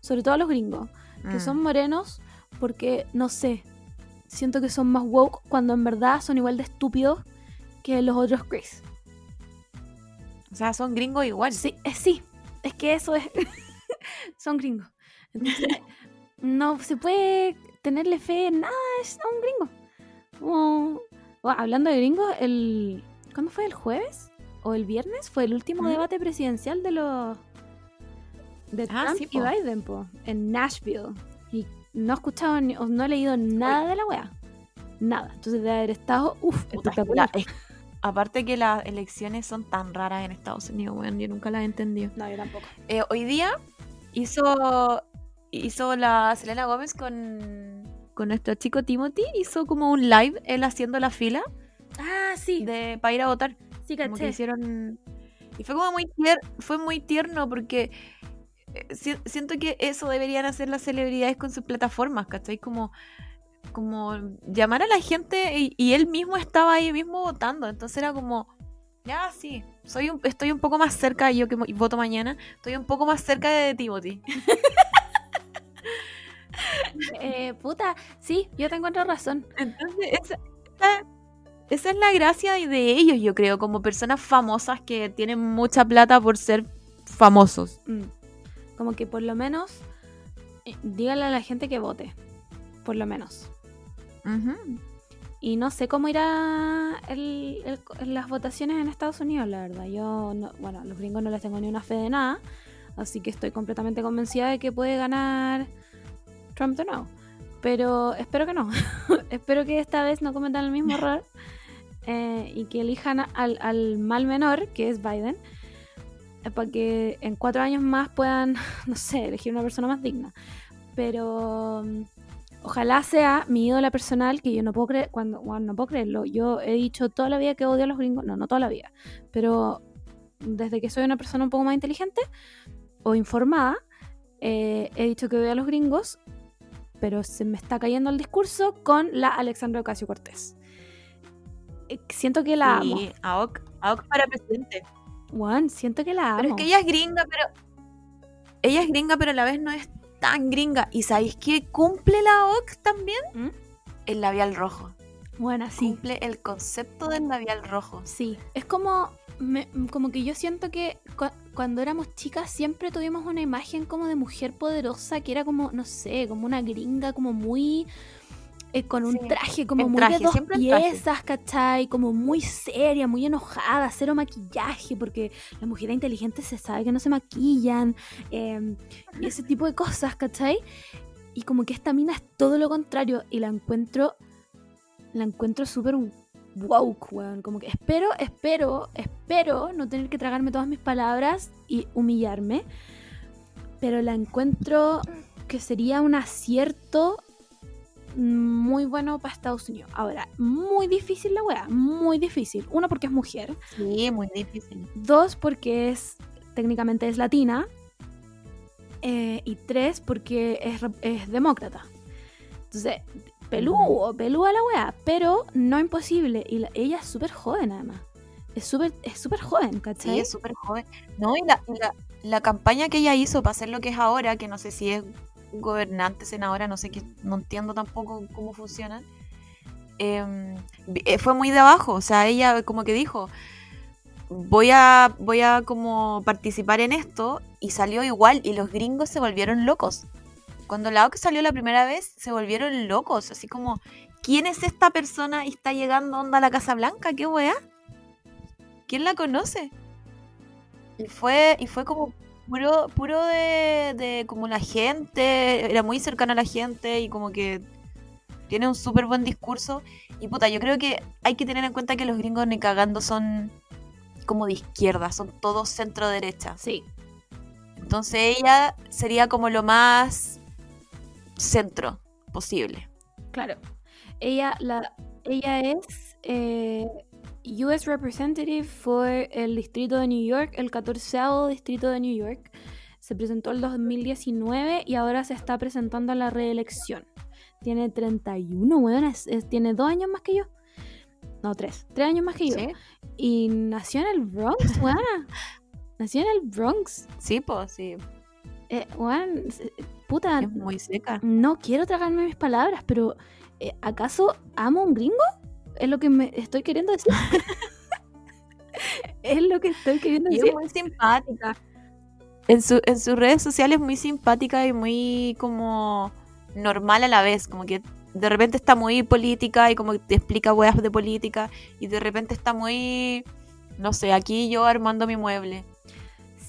sobre todo a los gringos, que Mm. son morenos porque, no sé, siento que son más woke cuando en verdad son igual de estúpidos que los otros Chris. O sea, son gringos igual. Sí, eh, sí, es que eso es. son gringos. Entonces, no se puede tenerle fe en nada a un gringo. Como- bueno, hablando de gringos, el. ¿Cuándo fue? ¿El jueves? ¿O el viernes? Fue el último debate presidencial de los. de Ah, Trump sí, y. Biden, po, en Nashville. Y no he escuchado ni- no he leído nada de la wea. Nada. Entonces, de haber estado, uff, espectacular. la- es- aparte que las elecciones son tan raras en Estados Unidos, weón, yo nunca las he entendido. No, yo tampoco. Eh, hoy día hizo hizo la Selena Gómez con con nuestro chico Timothy, hizo como un live él haciendo la fila Ah, sí, de para ir a votar. sí, Como que caché. hicieron y fue como muy tier- fue muy tierno porque eh, si- siento que eso deberían hacer las celebridades con sus plataformas, ¿cachai? Como como llamar a la gente y, y él mismo estaba ahí mismo votando, entonces era como ya sí, soy un- estoy un poco más cerca yo que voto mañana, estoy un poco más cerca de Timothy. Eh, puta, sí, yo te encuentro razón. Entonces, esa, esa- esa es la gracia de ellos, yo creo, como personas famosas que tienen mucha plata por ser famosos. Mm. Como que por lo menos eh, dígale a la gente que vote. Por lo menos. Y no sé cómo irá el- el- las votaciones en Estados Unidos, la verdad. Yo, no, bueno, a los gringos no les tengo ni una fe de nada. Así que estoy completamente convencida de que puede ganar Trump de nuevo. Pero espero que no. espero que esta vez no cometan el mismo error. eh, y que elijan al, al mal menor, que es Biden. eh, Para que en cuatro años más puedan, no sé, elegir una persona más digna. Pero mm, ojalá sea mi ídola personal, que yo no puedo creer, cuando, bueno, no puedo creerlo. Yo he dicho toda la vida que odio a los gringos, no, no toda la vida, pero desde que soy una persona un poco más inteligente o informada, eh, he dicho que odio a los gringos, pero se me está cayendo el discurso con la Alexandra Ocasio Cortés. Siento que la amo. Sí, AOC, AOC para presidente. Juan, siento que la amo. Pero es que ella es gringa, pero. Ella es gringa, pero a la vez no es tan gringa. ¿Y sabéis qué cumple la AOC también? ¿Mm? El labial rojo. Bueno, sí. Cumple el concepto del labial rojo. Sí, es como, me- como que yo siento que cu- cuando éramos chicas siempre tuvimos una imagen como de mujer poderosa que era como, no sé, como una gringa, como muy... eh, con un Sí, traje como muy traje, de dos piezas, ¿cachai? Como muy seria, muy enojada, cero maquillaje, porque las mujeres inteligentes se sabe que no se maquillan, eh, y ese tipo de cosas, ¿cachai? Y como que esta mina es todo lo contrario y la encuentro la encuentro súper woke, weón. Como que espero, espero, espero no tener que tragarme todas mis palabras y humillarme. Pero la encuentro que sería un acierto muy bueno para Estados Unidos. Ahora, muy difícil la weá, muy difícil. Uno, porque es mujer. Sí, muy difícil. Dos, porque es técnicamente es latina. Eh, y tres, porque es, es demócrata. Entonces, peludo, peluda la weá, pero no imposible. Y ella es súper joven además. Es súper es súper joven, ¿cachai? Sí, es súper joven. No, y la, la, campaña que ella hizo para hacer lo que es ahora, que no sé si es gobernante, senadora, no sé qué, no entiendo tampoco cómo funciona, em, eh, fue muy de abajo. O sea, ella como que dijo, voy a, voy a como participar en esto, y salió igual, y los gringos se volvieron locos. Cuando la que salió la primera vez, se volvieron locos, así como, ¿quién es esta persona y está llegando onda a la Casa Blanca? ¿Qué weá? ¿Quién la conoce? Y fue, y fue como puro, puro de, de como la gente, era muy cercana a la gente y como que tiene un súper buen discurso. Y puta, yo creo que hay que tener en cuenta que los gringos ni cagando son como de izquierda, son todos centro derecha. Sí. Entonces ella sería como lo más centro posible. Claro. Ella, la, ella es eh, US Representative por el distrito de New York, el 14 distrito de New York. Se presentó el 2019 y ahora se está presentando a la reelección. Tiene 31, weón, tiene dos años más que yo. No, tres. Tres años más que yo. Y nació en el Bronx, weón. nació en el Bronx. Sí, pues, sí. Eh, puta. Es muy seca. No quiero tragarme mis palabras, pero eh, ¿acaso amo a un gringo? Es lo que me estoy queriendo decir. es lo que estoy queriendo decir. es muy simpática. En, su, en sus redes sociales muy simpática y muy como normal a la vez, como que de repente está muy política y como que te explica weas de política y de repente está muy, no sé, aquí yo armando mi mueble.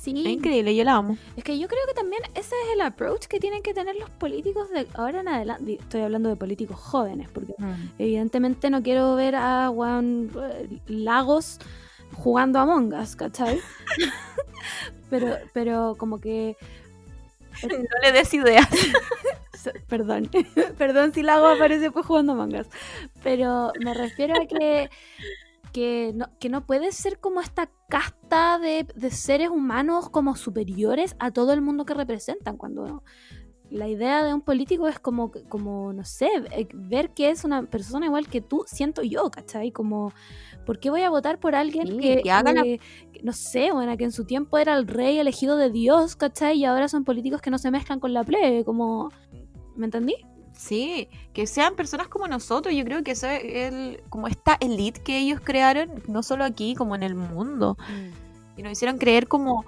Sí. Es increíble, yo la amo. Es que yo creo que también ese es el approach que tienen que tener los políticos de ahora en adelante. Estoy hablando de políticos jóvenes, porque mm. evidentemente no quiero ver a Juan eh, Lagos jugando a Mongas, ¿cachai? pero, pero como que... No le des ideas. Perdón, perdón si Lagos aparece pues jugando a Mongas. Pero me refiero a que que no, que no puede ser como esta casta de, seres humanos como superiores a todo el mundo que representan. Cuando la idea de un político es como, como no sé, eh, ver que es una persona igual que tú, siento yo, ¿cachai? Como, ¿por qué voy a votar por alguien que, no sé, bueno, que en su tiempo era el rey elegido de Dios, ¿cachai? Y ahora son políticos que no se mezclan con la plebe, como, ¿me entendí? Sí, que sean personas como nosotros. Yo creo que eso es el, como esta elite que ellos crearon, no solo aquí, como en el mundo. Mm. Y nos hicieron creer como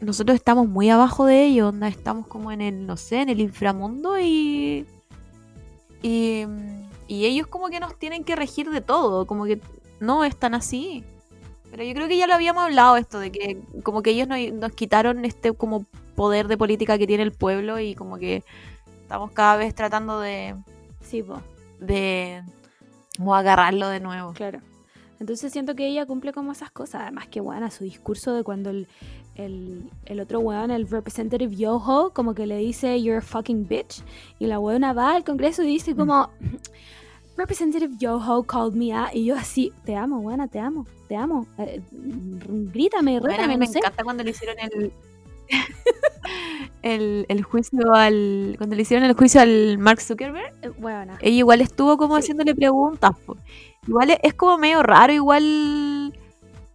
nosotros estamos muy abajo de ellos, estamos como en el, no sé, en el inframundo y, y, y ellos como que nos tienen que regir de todo, como que no están así. Pero yo creo que ya lo habíamos hablado esto, de que como que ellos nos, nos quitaron este como poder de política que tiene el pueblo y como que Estamos cada vez tratando de. Sí, De. Como agarrarlo de nuevo. Claro. Entonces siento que ella cumple como esas cosas. Además, que bueno, su discurso de cuando el, el, otro weón, el representative Yoho, como que le dice, You're a fucking bitch. Y la weona va al congreso y dice, como, Representative Yoho called me out. Y yo así, Te amo, weona, te amo, te amo. Eh, grítame, rétame, Me encanta cuando le hicieron el el, juicio al. Cuando le hicieron el juicio al Mark Zuckerberg, eh, bueno. ella igual estuvo como haciéndole preguntas. Igual es, como medio raro, igual.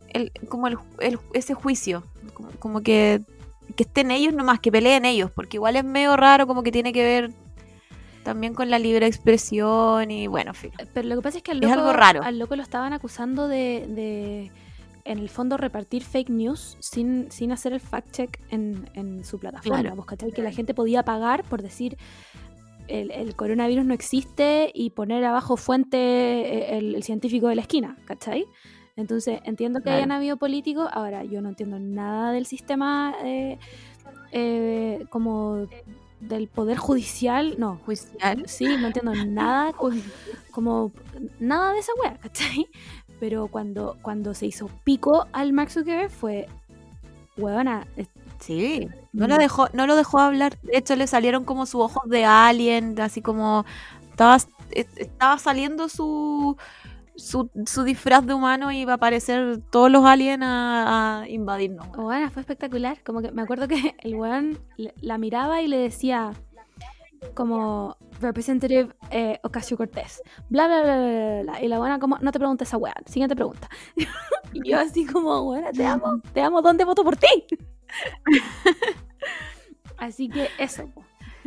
El, como el, ese juicio. Como, que, que estén ellos nomás, que peleen ellos. Porque igual es medio raro, como que tiene que ver también con la libre expresión y bueno, fin. Pero lo que pasa es que al loco, es algo raro. al loco lo estaban acusando de en el fondo repartir fake news sin, sin hacer el fact check en, en su plataforma. Claro. ¿cachai? Que la gente podía pagar por decir el, coronavirus no existe y poner abajo fuente eh, el, científico de la esquina, ¿cachai? Entonces entiendo que hayan habido políticos, ahora yo no entiendo nada del sistema eh, eh, como del poder judicial, no. ¿Judicial? Sí, no entiendo nada como nada de esa wea, ¿cachai? Pero cuando, cuando se hizo pico al Mark Zuckerberg fue, es- Sí, no Mm. lo dejó, no lo dejó hablar. De hecho, le salieron como sus ojos de alien, así como estaba, est- estaba saliendo su, su, su disfraz de humano y iba a aparecer todos los aliens a, a invadirnos. weona, fue espectacular. Como que me acuerdo que el weón la miraba y le decía como Representative eh, Ocasio Cortés, bla, bla, bla, bla, bla. Y la buena como, no te preguntes esa wea, siguiente pregunta. y yo así como, buena, te amo, te amo, ¿dónde voto por ti? así que eso.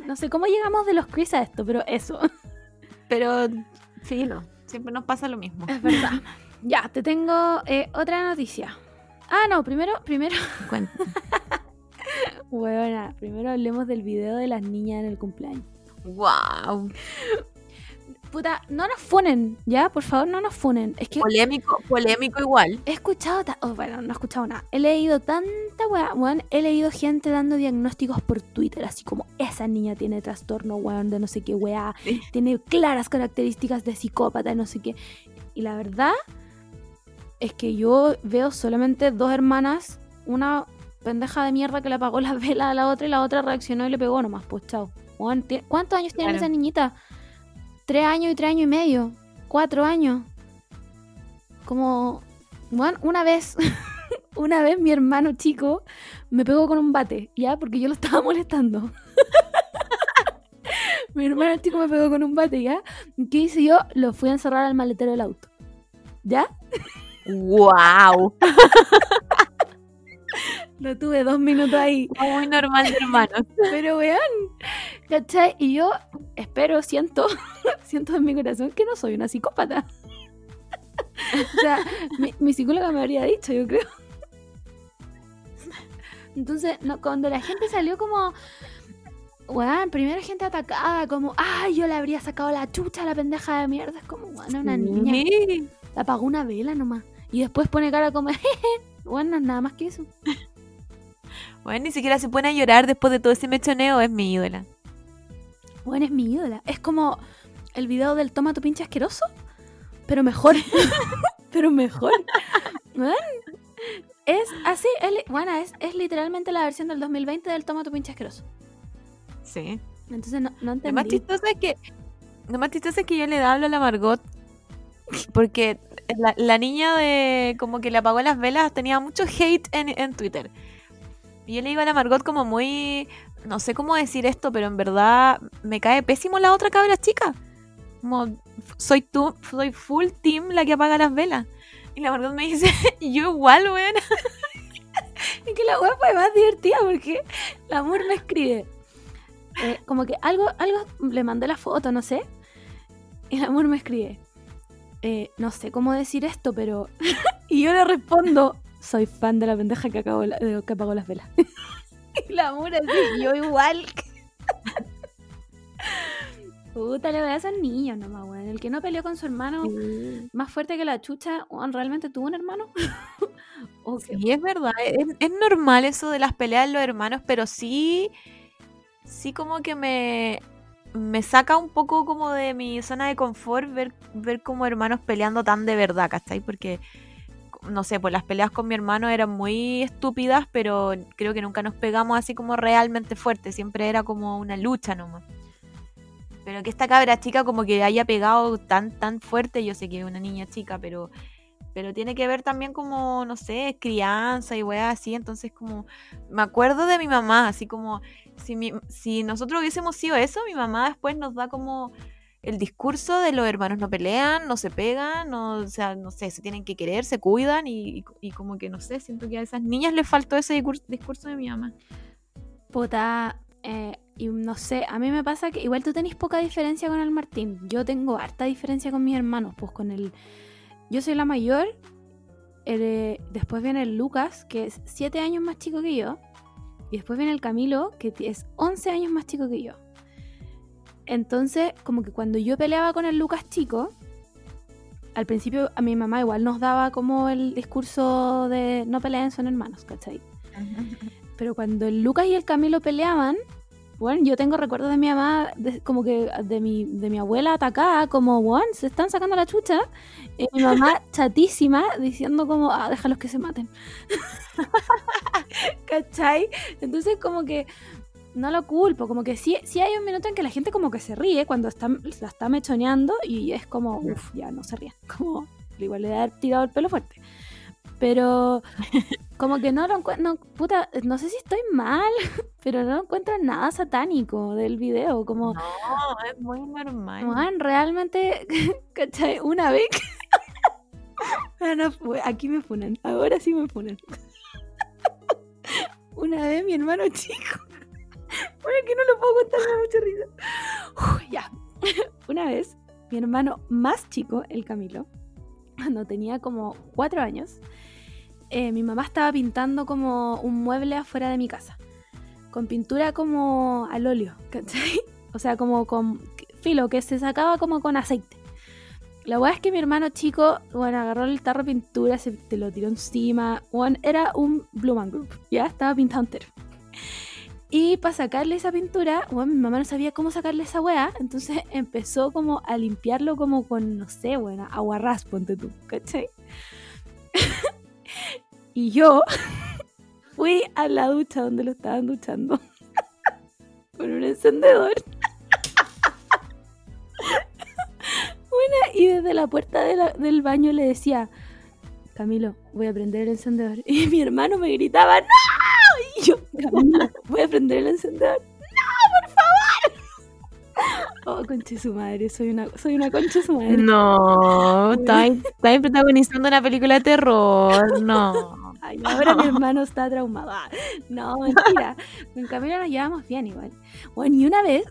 No sé cómo llegamos de los Chris a esto, pero eso. Pero, filo, siempre nos pasa lo mismo. Es verdad. ya, te tengo eh, otra noticia. Ah, no, primero, primero, Cuenta. Buena, primero hablemos del video de las niñas en el cumpleaños. Wow. Puta, no nos funen, ¿ya? Por favor, no nos funen. Es que Polémico, polémico igual. he escuchado, oh, bueno, no he escuchado nada. He leído tanta weá, weón. He leído gente dando diagnósticos por Twitter, así como esa niña tiene trastorno, weón, de no sé qué weá. Sí. Tiene claras características de psicópata, no sé qué. Y la verdad es que yo veo solamente dos hermanas, una pendeja de mierda que le apagó la vela a la otra y la otra reaccionó y le pegó nomás, pues chao. ¿Cuántos años tiene Claro. esa niñita? Tres años y tres años y medio. Cuatro años. Como, bueno, una vez, una vez mi hermano chico me pegó con un bate, ¿ya? Porque yo lo estaba molestando. mi hermano chico me pegó con un bate, ¿ya? ¿Qué hice yo? Lo fui a encerrar al maletero del auto. ¿Ya? Wow. Lo tuve dos minutos ahí. Muy normal de hermanos. Pero weón, ¿cachai? Y yo espero, siento, siento en mi corazón que no soy una psicópata. o sea, mi, mi psicóloga me habría dicho, yo creo. Entonces, no, cuando la gente salió como, weón, primero gente atacada, como, ay, yo le habría sacado la chucha a la pendeja de mierda. Es como, weón, una niña. Sí. Apagó una vela nomás. Y después pone cara como, jeje, weón, no es nada más que eso. Bueno, ni siquiera se pone a llorar después de todo ese mechoneo, es mi ídola. Bueno, es mi ídola. Es como el video del toma tu pinche asqueroso, pero mejor. pero mejor. Es así, es, bueno, es, es literalmente la versión del 2020 del toma tu pinche asqueroso. Sí. Entonces no, no Lo más entendí. chistoso es que. Lo más chistoso es que yo le hablo a la Margot. Porque la, la niña de. como que le apagó las velas tenía mucho hate en, en Twitter. Y yo le digo a la Margot como muy. No sé cómo decir esto, pero en verdad me cae pésimo la otra cabra chica. Como soy tú, soy full team la que apaga las velas. Y la Margot me dice, yo igual, weón. Es que la web fue más divertida porque el amor me escribe. eh, como que algo, algo le mandé la foto, no sé. Y el amor me escribe. eh, no sé cómo decir esto, pero. y yo le respondo. Soy fan de la pendeja que, acabó la- de- que apagó las velas. y el amor así, yo igual. Puta, le voy a esos niños nomás, weón. El que no peleó con su hermano más fuerte que la chucha, ¿realmente tuvo un hermano? Sí, es verdad. Es, es normal eso de las peleas de los hermanos, pero sí, sí como que me, me saca un poco como de mi zona de confort ver, ver como hermanos peleando tan de verdad, ¿cachai? Porque, no sé, pues las peleas con mi hermano eran muy estúpidas, pero creo que nunca nos pegamos así como realmente fuerte. Siempre era como una lucha nomás. Pero que esta cabra chica como que haya pegado tan, tan fuerte, yo sé que es una niña chica, pero pero tiene que ver también como, no sé, crianza y weas así, entonces como, me acuerdo de mi mamá, así como, si, si nosotros hubiésemos sido eso, mi mamá después nos da como el discurso de los hermanos no pelean, no se pegan, no, o sea, no sé, se tienen que querer, se cuidan y, y- como que, no sé, siento que a esas niñas les faltó ese discur- discurso de mi mamá. Puta, eh, y no sé, a mí me pasa que igual tú tenés poca diferencia con el Martín. Yo tengo harta diferencia con mis hermanos, pues con el... Yo soy la mayor, eh, después viene el Lucas, que es 7 años más chico que yo, y después viene el Camilo, que es 11 años más chico que yo. Entonces, como que cuando yo peleaba con el Lucas chico, al principio a mi mamá igual nos daba como el discurso de no peleen, son hermanos, ¿cachai? Pero cuando el Lucas y el Camilo peleaban, Bueno, yo tengo recuerdos de mi mamá, de- como que de mi, de mi abuela atacada, como, bueno, se están sacando la chucha. Y mi mamá chatísima, diciendo como, ah, déjalos que se maten. ¿Cachai? Entonces como que no lo culpo, como que sí, sí hay un minuto en que la gente como que se ríe cuando está, la está mechoneando y es como, uff, ya no se ríen, como igual le haber tirado el pelo fuerte. Pero como que no lo encuentro, no, puta, no sé si estoy mal, pero no encuentro nada satánico del video, como, No, es muy normal. man, realmente, ¿cachai? Una vez Ah, aquí me funan, ahora sí me funan. Una vez mi hermano chico, bueno, que no lo puedo contar, me da mucha risa. Ya, una vez mi hermano más chico, el Camilo, cuando tenía como cuatro años, eh, mi mamá estaba pintando como un mueble afuera de mi casa, con pintura como al óleo, ¿cachai? O sea, como con filo, que se sacaba como con aceite. La weá es que mi hermano chico, bueno, agarró el tarro de pintura, se te lo tiró encima. Bueno, era un Blue Group, ya estaba pintado entero. Y para sacarle esa pintura, bueno, mi mamá no sabía cómo sacarle esa weá, entonces empezó como a limpiarlo como con, no sé, bueno, aguarrás, ponte tú, ¿cachai? y yo fui a la ducha donde lo estaban duchando con un encendedor. Una, y desde la puerta de del baño le decía, Camilo, voy a prender el encendedor. Y mi hermano me gritaba, ¡No! Y yo, voy a prender el encendedor. ¡No, por favor! Oh, conche su madre, soy una, soy una concha su madre. No, está ahí, está ahí protagonizando una película de terror. No. Ay, ahora mi hermano está traumado. No, mentira. Con Camilo nos llevamos bien igual. Bueno, y una vez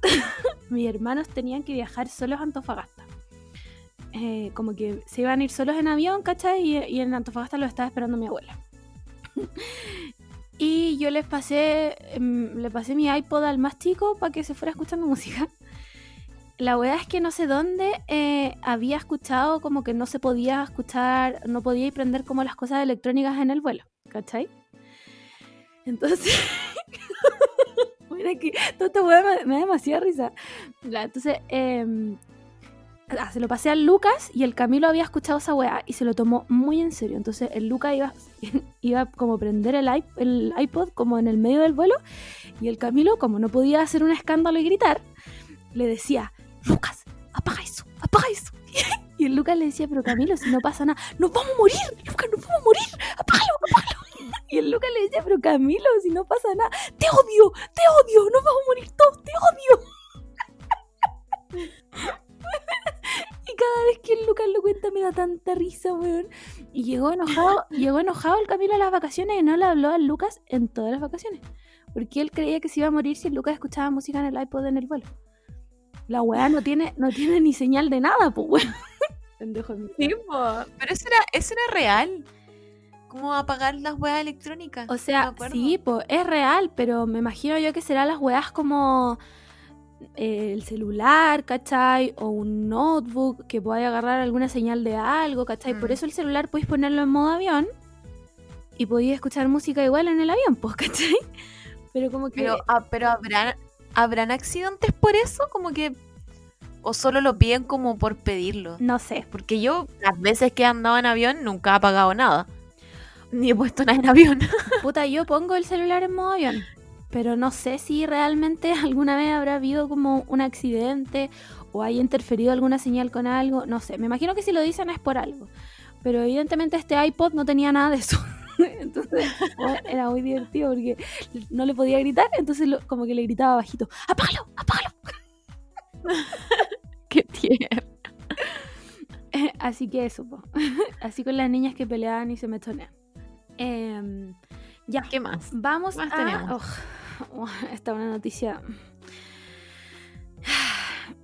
mis hermanos tenían que viajar solos a Antofagasta. Eh, como que se iban a ir solos en avión, ¿cachai? Y, y en Antofagasta los estaba esperando mi abuela. Y yo les pasé, em, le pasé mi iPod al más chico para que se fuera escuchando música. La verdad es que no sé dónde eh, había escuchado como que no se podía escuchar, no podía prender como las cosas electrónicas en el vuelo, ¿cachai? Entonces, bueno, que todo esto me, me da demasiada risa. Entonces, em, ah, se lo pasé al Lucas y el Camilo había escuchado esa weá y se lo tomó muy en serio. Entonces, el Lucas iba, iba como a prender el, iP- el iPod como en el medio del vuelo y el Camilo, como no podía hacer un escándalo y gritar, le decía, Lucas, apaga eso, apaga eso. Y el Lucas le decía, pero Camilo, si no pasa nada, nos vamos a morir, Lucas, nos vamos a morir, apágalo, apágalo. Y el Lucas le decía, pero Camilo, si no pasa nada, te odio, te odio, nos vamos a morir todos, te odio. Y cada vez que el Lucas lo cuenta me da tanta risa, weón. Y llegó enojado, llegó enojado el Camilo a las vacaciones y no le habló al Lucas en todas las vacaciones. Porque él creía que se iba a morir si el Lucas escuchaba música en el iPod en el vuelo. La weá no tiene, no tiene ni señal de nada, pues weón. Pendejo de mierda. Pero eso era, eso era real. ¿Cómo apagar las huevas electrónicas? O sea, sí, pues es real, pero me imagino yo que serán las weas como el celular, ¿cachai? O un notebook que pueda agarrar alguna señal de algo, ¿cachai? Por Mm. eso el celular podéis ponerlo en modo avión y podéis escuchar música igual en el avión, pues, ¿cachai? Pero como que... Pero, ah, pero ¿habrán, ¿habrán accidentes por eso? Como que... ¿O solo lo piden como por pedirlo? No sé. Porque yo, las veces que he andado en avión, nunca he apagado nada. Ni he puesto nada en avión. Puta, yo pongo el celular en modo avión. Pero no sé si realmente alguna vez habrá habido como un accidente o haya interferido alguna señal con algo. No sé, me imagino que si lo dicen es por algo. Pero evidentemente este iPod no tenía nada de eso. Entonces bueno, era muy divertido porque no le podía gritar, entonces lo- como que le gritaba bajito, ¡apágalo! ¡apágalo! Qué tierno. Así que eso, po. así con las niñas que peleaban y se mechonean. Em, ya, ¿Qué más? Vamos más a. tenemos? Esta es una noticia.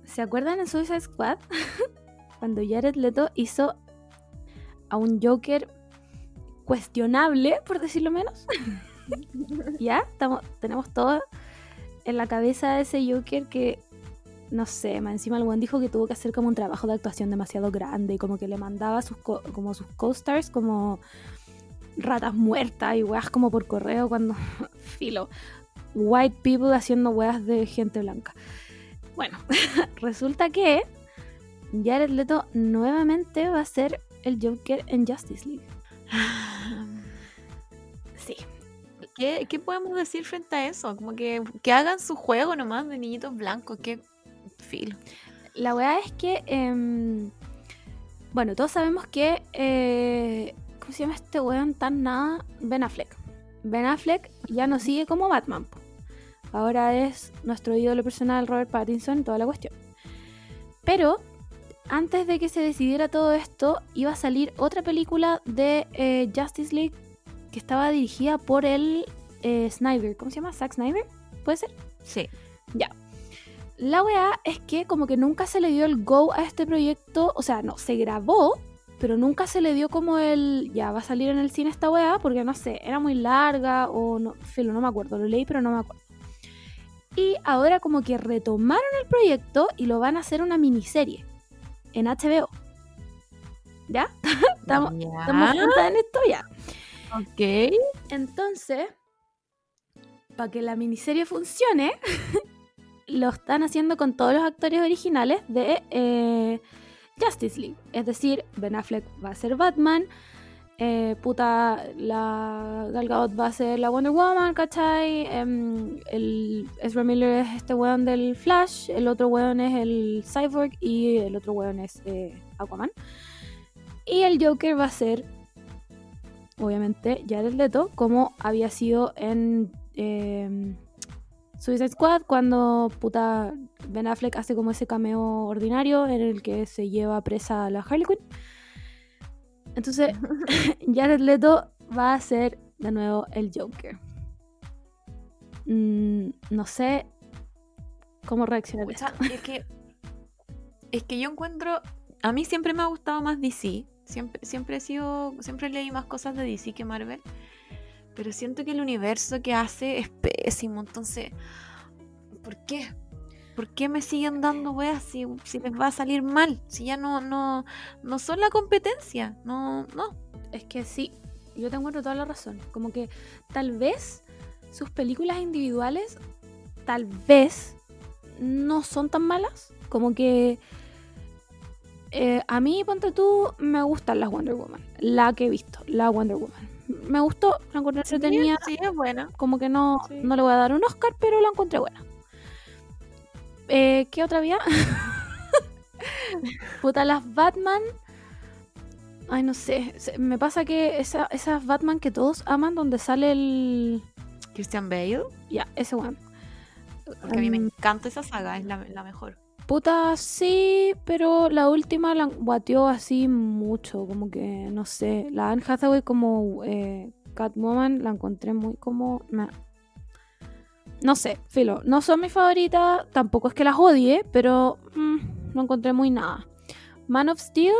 ¿Se acuerdan en Suicide Squad? Cuando Jared Leto hizo a un Joker cuestionable, por decirlo menos. ya, estamos, tenemos todo en la cabeza de ese Joker que. No sé, más encima el buen dijo que tuvo que hacer como un trabajo de actuación demasiado grande y como que le mandaba sus co- como sus co-stars como ratas muertas y weas como por correo cuando filo. White people haciendo weas de gente blanca. Bueno, resulta que Jared Leto nuevamente va a ser el Joker en Justice League. Sí. ¿Qué, qué podemos decir frente a eso? Como que, que hagan su juego nomás de niñitos blancos, qué filo. La weá es que, em, bueno, todos sabemos que, eh, ¿cómo se llama este weón tan nada? Ben Affleck. Ben Affleck ya no sigue como Batman. po. Ahora es nuestro ídolo personal Robert Pattinson toda la cuestión. Pero antes de que se decidiera todo esto, iba a salir otra película de eh, Justice League que estaba dirigida por el eh, Snyder. ¿Cómo se llama? ¿Zack Snyder? ¿Puede ser? Sí. Ya. La weá es que como que nunca se le dio el go a este proyecto, o sea, no, se grabó, pero nunca se le dio como el, ya va a salir en el cine esta weá, porque no sé, era muy larga o no, filo, no me acuerdo, lo leí pero no me acuerdo. Y ahora como que retomaron el proyecto y lo van a hacer una miniserie en HBO. ¿Ya? Estamos, juntas en esto ya. Ok. Entonces, para que la miniserie funcione, lo están haciendo con todos los actores originales de eh, Justice League. Es decir, Ben Affleck va a ser Batman, eh, puta, la Gal Gadot va a ser la Wonder Woman, ¿cachai? Em, el Ezra Miller es este weón del Flash, el otro weón es el Cyborg y el otro weón es eh, Aquaman. Y el Joker va a ser obviamente Jared Leto, como había sido en eh, Suicide Squad, cuando puta Ben Affleck hace como ese cameo ordinario en el que se lleva presa a la Harley Quinn. Entonces, Jared Leto va a ser de nuevo el Joker. Mm, no sé cómo reaccionar. a Pucha, esto. es que es que yo encuentro a mí siempre me ha gustado más DC siempre siempre he sido siempre leí más cosas de DC que Marvel pero siento que el universo que hace es pésimo entonces ¿por qué? ¿Por qué me siguen dando weas si, si les va a salir mal? Si ya no, no, no son la competencia. No, no. Es que sí, yo te encuentro toda la razón. Como que tal vez sus películas individuales, tal vez no son tan malas. Como que eh, a mí, ponte tú, me gustan las Wonder Woman. La que he visto, la Wonder Woman. Me gustó, la encontré entretenida. Sí, es buena. Como que no, Sí. no le voy a dar un Oscar, pero la encontré buena. Eh, ¿Qué otra vía? Puta, las Batman. Ay, no sé. Me pasa que esa, esas Batman que todos aman, donde sale el. Christian Bale. Ya, ese one. Porque a mí me Mm, encanta esa saga, es la, la mejor. Puta, sí, pero la última la guateó así mucho. Como que, no sé. La Anne Hathaway como eh, Catwoman la encontré muy como. No sé, filo. No son mis favoritas. Tampoco es que las odie, pero mm, no encontré muy nada. Man of Steel,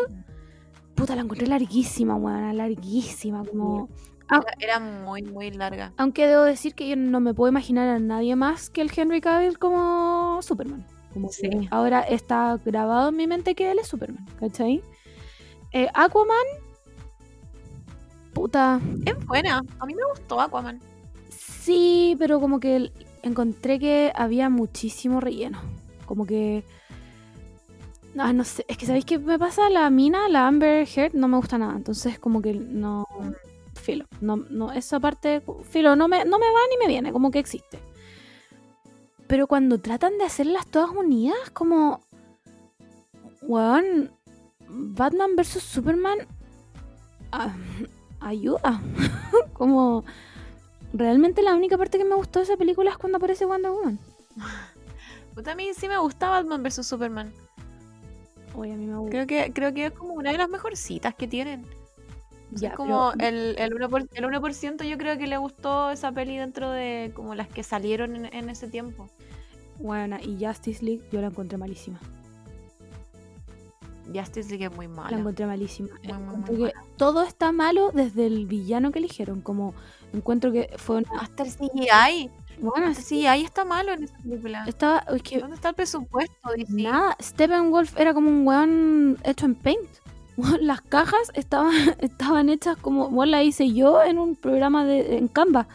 puta, la encontré larguísima, weón. Larguísima. Como. Ah. Era, muy, muy larga. Aunque debo decir que yo no me puedo imaginar a nadie más que el Henry Cavill como Superman. Como que Sí. ahora está grabado en mi mente que él es Superman, ¿cachai? Eh, Aquaman, puta, Es buena. A mí me gustó Aquaman. sí, pero como que encontré que había muchísimo relleno. Como que... No, no sé, es que ¿sabéis qué me pasa? La mina, la Amber Heard, no me gusta nada. Entonces como que no... Filo, no, no, esa parte, filo, no me, no me va ni me viene, como que existe. Pero cuando tratan de hacerlas todas unidas, como... Weón, Batman vs. Superman... ah, ayuda. como... Realmente la única parte que me gustó de esa película es cuando aparece Wonder Woman. Puta, a mí sí me gusta Batman vs Superman. Oye, a mí me gusta. Creo que, creo que es como una de las mejorcitas que tienen. Ya, es como pero- el, el, 1%, el 1% yo creo que le gustó esa peli dentro de como las que salieron en, en ese tiempo. Bueno, y Justice League yo la encontré malísima. Justice League es muy La mala. encontré malísima. Muy, muy, muy Encuentro que mala. Todo está malo desde el villano que eligieron. Como encuentro que fue una. Hasta el CGI. Bueno, Hasta el CGI está malo en esa película. estaba. Es que ¿Dónde está el presupuesto? Nada. Steppenwolf era como un weón hecho en paint. Las cajas estaban, estaban hechas como. Bueno, la hice yo en un programa de en Canva.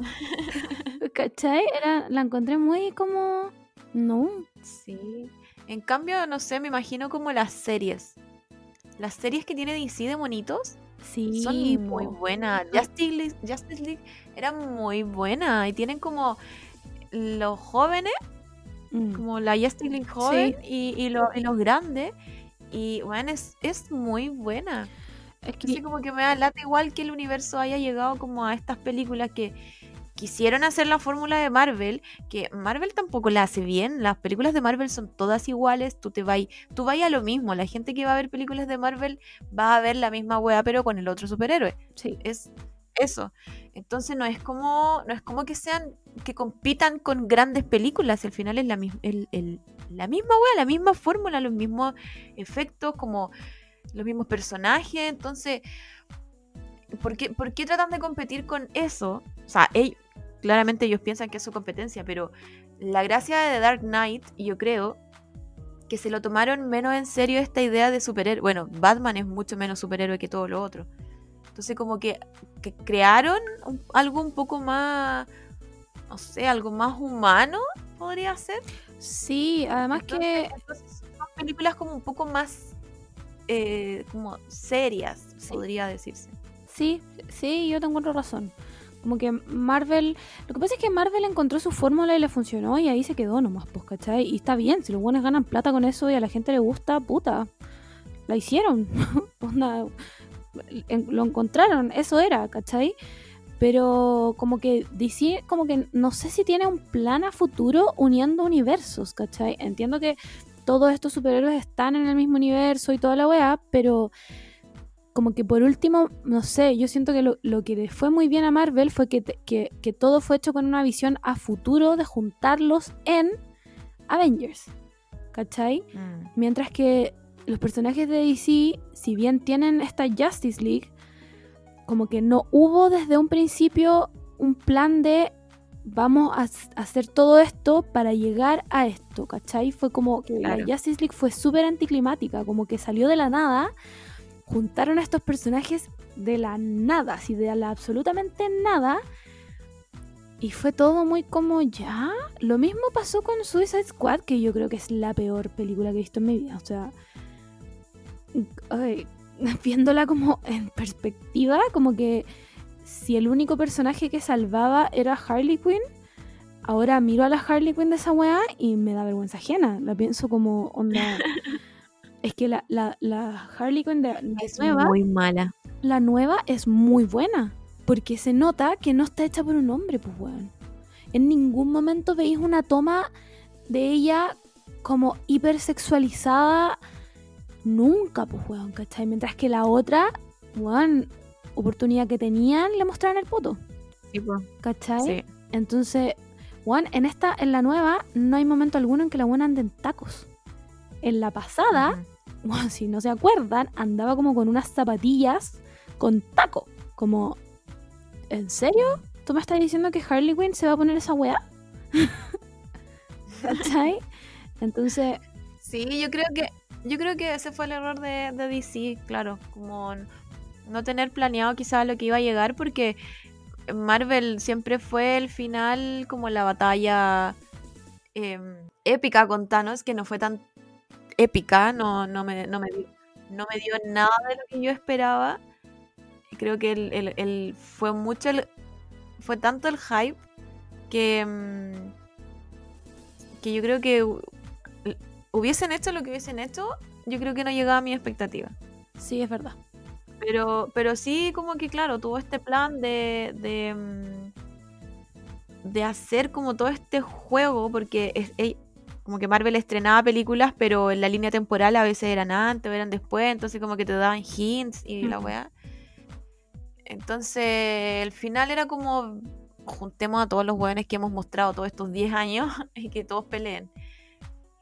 ¿Cachai? Era, la encontré muy como... No. Sí. En cambio, no sé, me imagino como las series. Las series que tiene DC de monitos Sí. son muy buenas. Justice League, Justice League era muy buena y tienen como los jóvenes, Mm. como la Justice League joven y, y, lo- y los grandes. Y bueno, es, es muy buena. Es que, como que me da lata igual que el universo haya llegado como a estas películas que quisieron hacer la fórmula de Marvel, que Marvel tampoco la hace bien. Las películas de Marvel son todas iguales, tú te vas, tú vas a lo mismo. La gente que va a ver películas de Marvel va a ver la misma wea, pero con el otro superhéroe. sí. Es eso. Entonces no es como, no es como que sean, que compitan con grandes películas. Al final es la, mis- el- el- la misma wea, la misma fórmula, los mismos efectos, como los mismos personajes. Entonces, ¿por qué, por qué tratan de competir con eso? O sea, ell- claramente ellos piensan que es su competencia, pero la gracia de The Dark Knight, yo creo, que se lo tomaron menos en serio esta idea de superhéroe. Bueno, Batman es mucho menos superhéroe que todo lo otro. Entonces como que, que crearon un- algo un poco más, no sé, algo más humano, podría ser. Sí, además Entonces, que... entonces son películas como un poco más eh, como serias, Sí. podría decirse. Sí, sí, yo te encuentro razón. Como que Marvel... Lo que pasa es que Marvel encontró su fórmula y le funcionó y ahí se quedó nomás, pues, ¿cachai? Y está bien, si los buenos ganan plata con eso y a la gente le gusta, puta. La hicieron. Onda, lo encontraron, eso era, ¿cachai? Pero como que DC, como que no sé si tiene un plan a futuro uniendo universos, ¿cachai? Entiendo que todos estos superhéroes están en el mismo universo y toda la weá, pero como que por último, no sé, yo siento que lo, lo que le fue muy bien a Marvel fue que, te- que, que todo fue hecho con una visión a futuro de juntarlos en Avengers, ¿cachai? Mientras que los personajes de DC, si bien tienen esta Justice League, como que no hubo desde un principio un plan de vamos a hacer todo esto para llegar a esto, ¿cachai? Fue como que Claro. la Justice League fue súper anticlimática, como que salió de la nada, juntaron a estos personajes de la nada, así de la absolutamente nada. Y fue todo muy como ya. Lo mismo pasó con Suicide Squad, que yo creo que es la peor película que he visto en mi vida. O sea, viéndola como en perspectiva, como que si el único personaje que salvaba era Harley Quinn, ahora miro a la Harley Quinn de esa weá y me da vergüenza ajena. La pienso como onda. es que la, la, la Harley Quinn de la Es nueva, muy mala. la nueva es muy buena. Porque se nota que no está hecha por un hombre, pues weón. En ningún momento veis una toma de ella como hipersexualizada. Nunca, pues weón, ¿cachai? Mientras que la otra, weón, oportunidad que tenían, le mostraron el poto, Sí. ¿cachai? Sí. Entonces, weón, en esta, en la nueva, no hay momento alguno en que la buena ande en tacos. En la pasada, bueno, si no se acuerdan, andaba como con unas zapatillas con taco. Como, ¿en serio? ¿Tú me estás diciendo que Harley Quinn se va a poner esa weá? ¿Cachai? Entonces, Sí, yo creo que yo creo que ese fue el error de, de DC, claro, como no tener planeado quizás lo que iba a llegar porque Marvel siempre fue el final como la batalla em, épica con Thanos, que no fue tan épica, no, no, me, no, me, dio- no me dio nada de lo que yo esperaba. Creo que el, el- el- fue mucho el- fue tanto el hype que, mm, que yo creo que hu- hubiesen hecho lo que hubiesen hecho, yo creo que no llegaba a mi expectativa. sí, es verdad. Pero, pero sí, como que claro, tuvo este plan de, de, mm, de hacer como todo este juego, porque es, como que Marvel estrenaba películas, pero en la línea temporal a veces eran antes o eran después, entonces como que te daban hints y la weá. Entonces, el final era como juntemos a todos los weones que hemos mostrado todos estos 10 años y que todos peleen.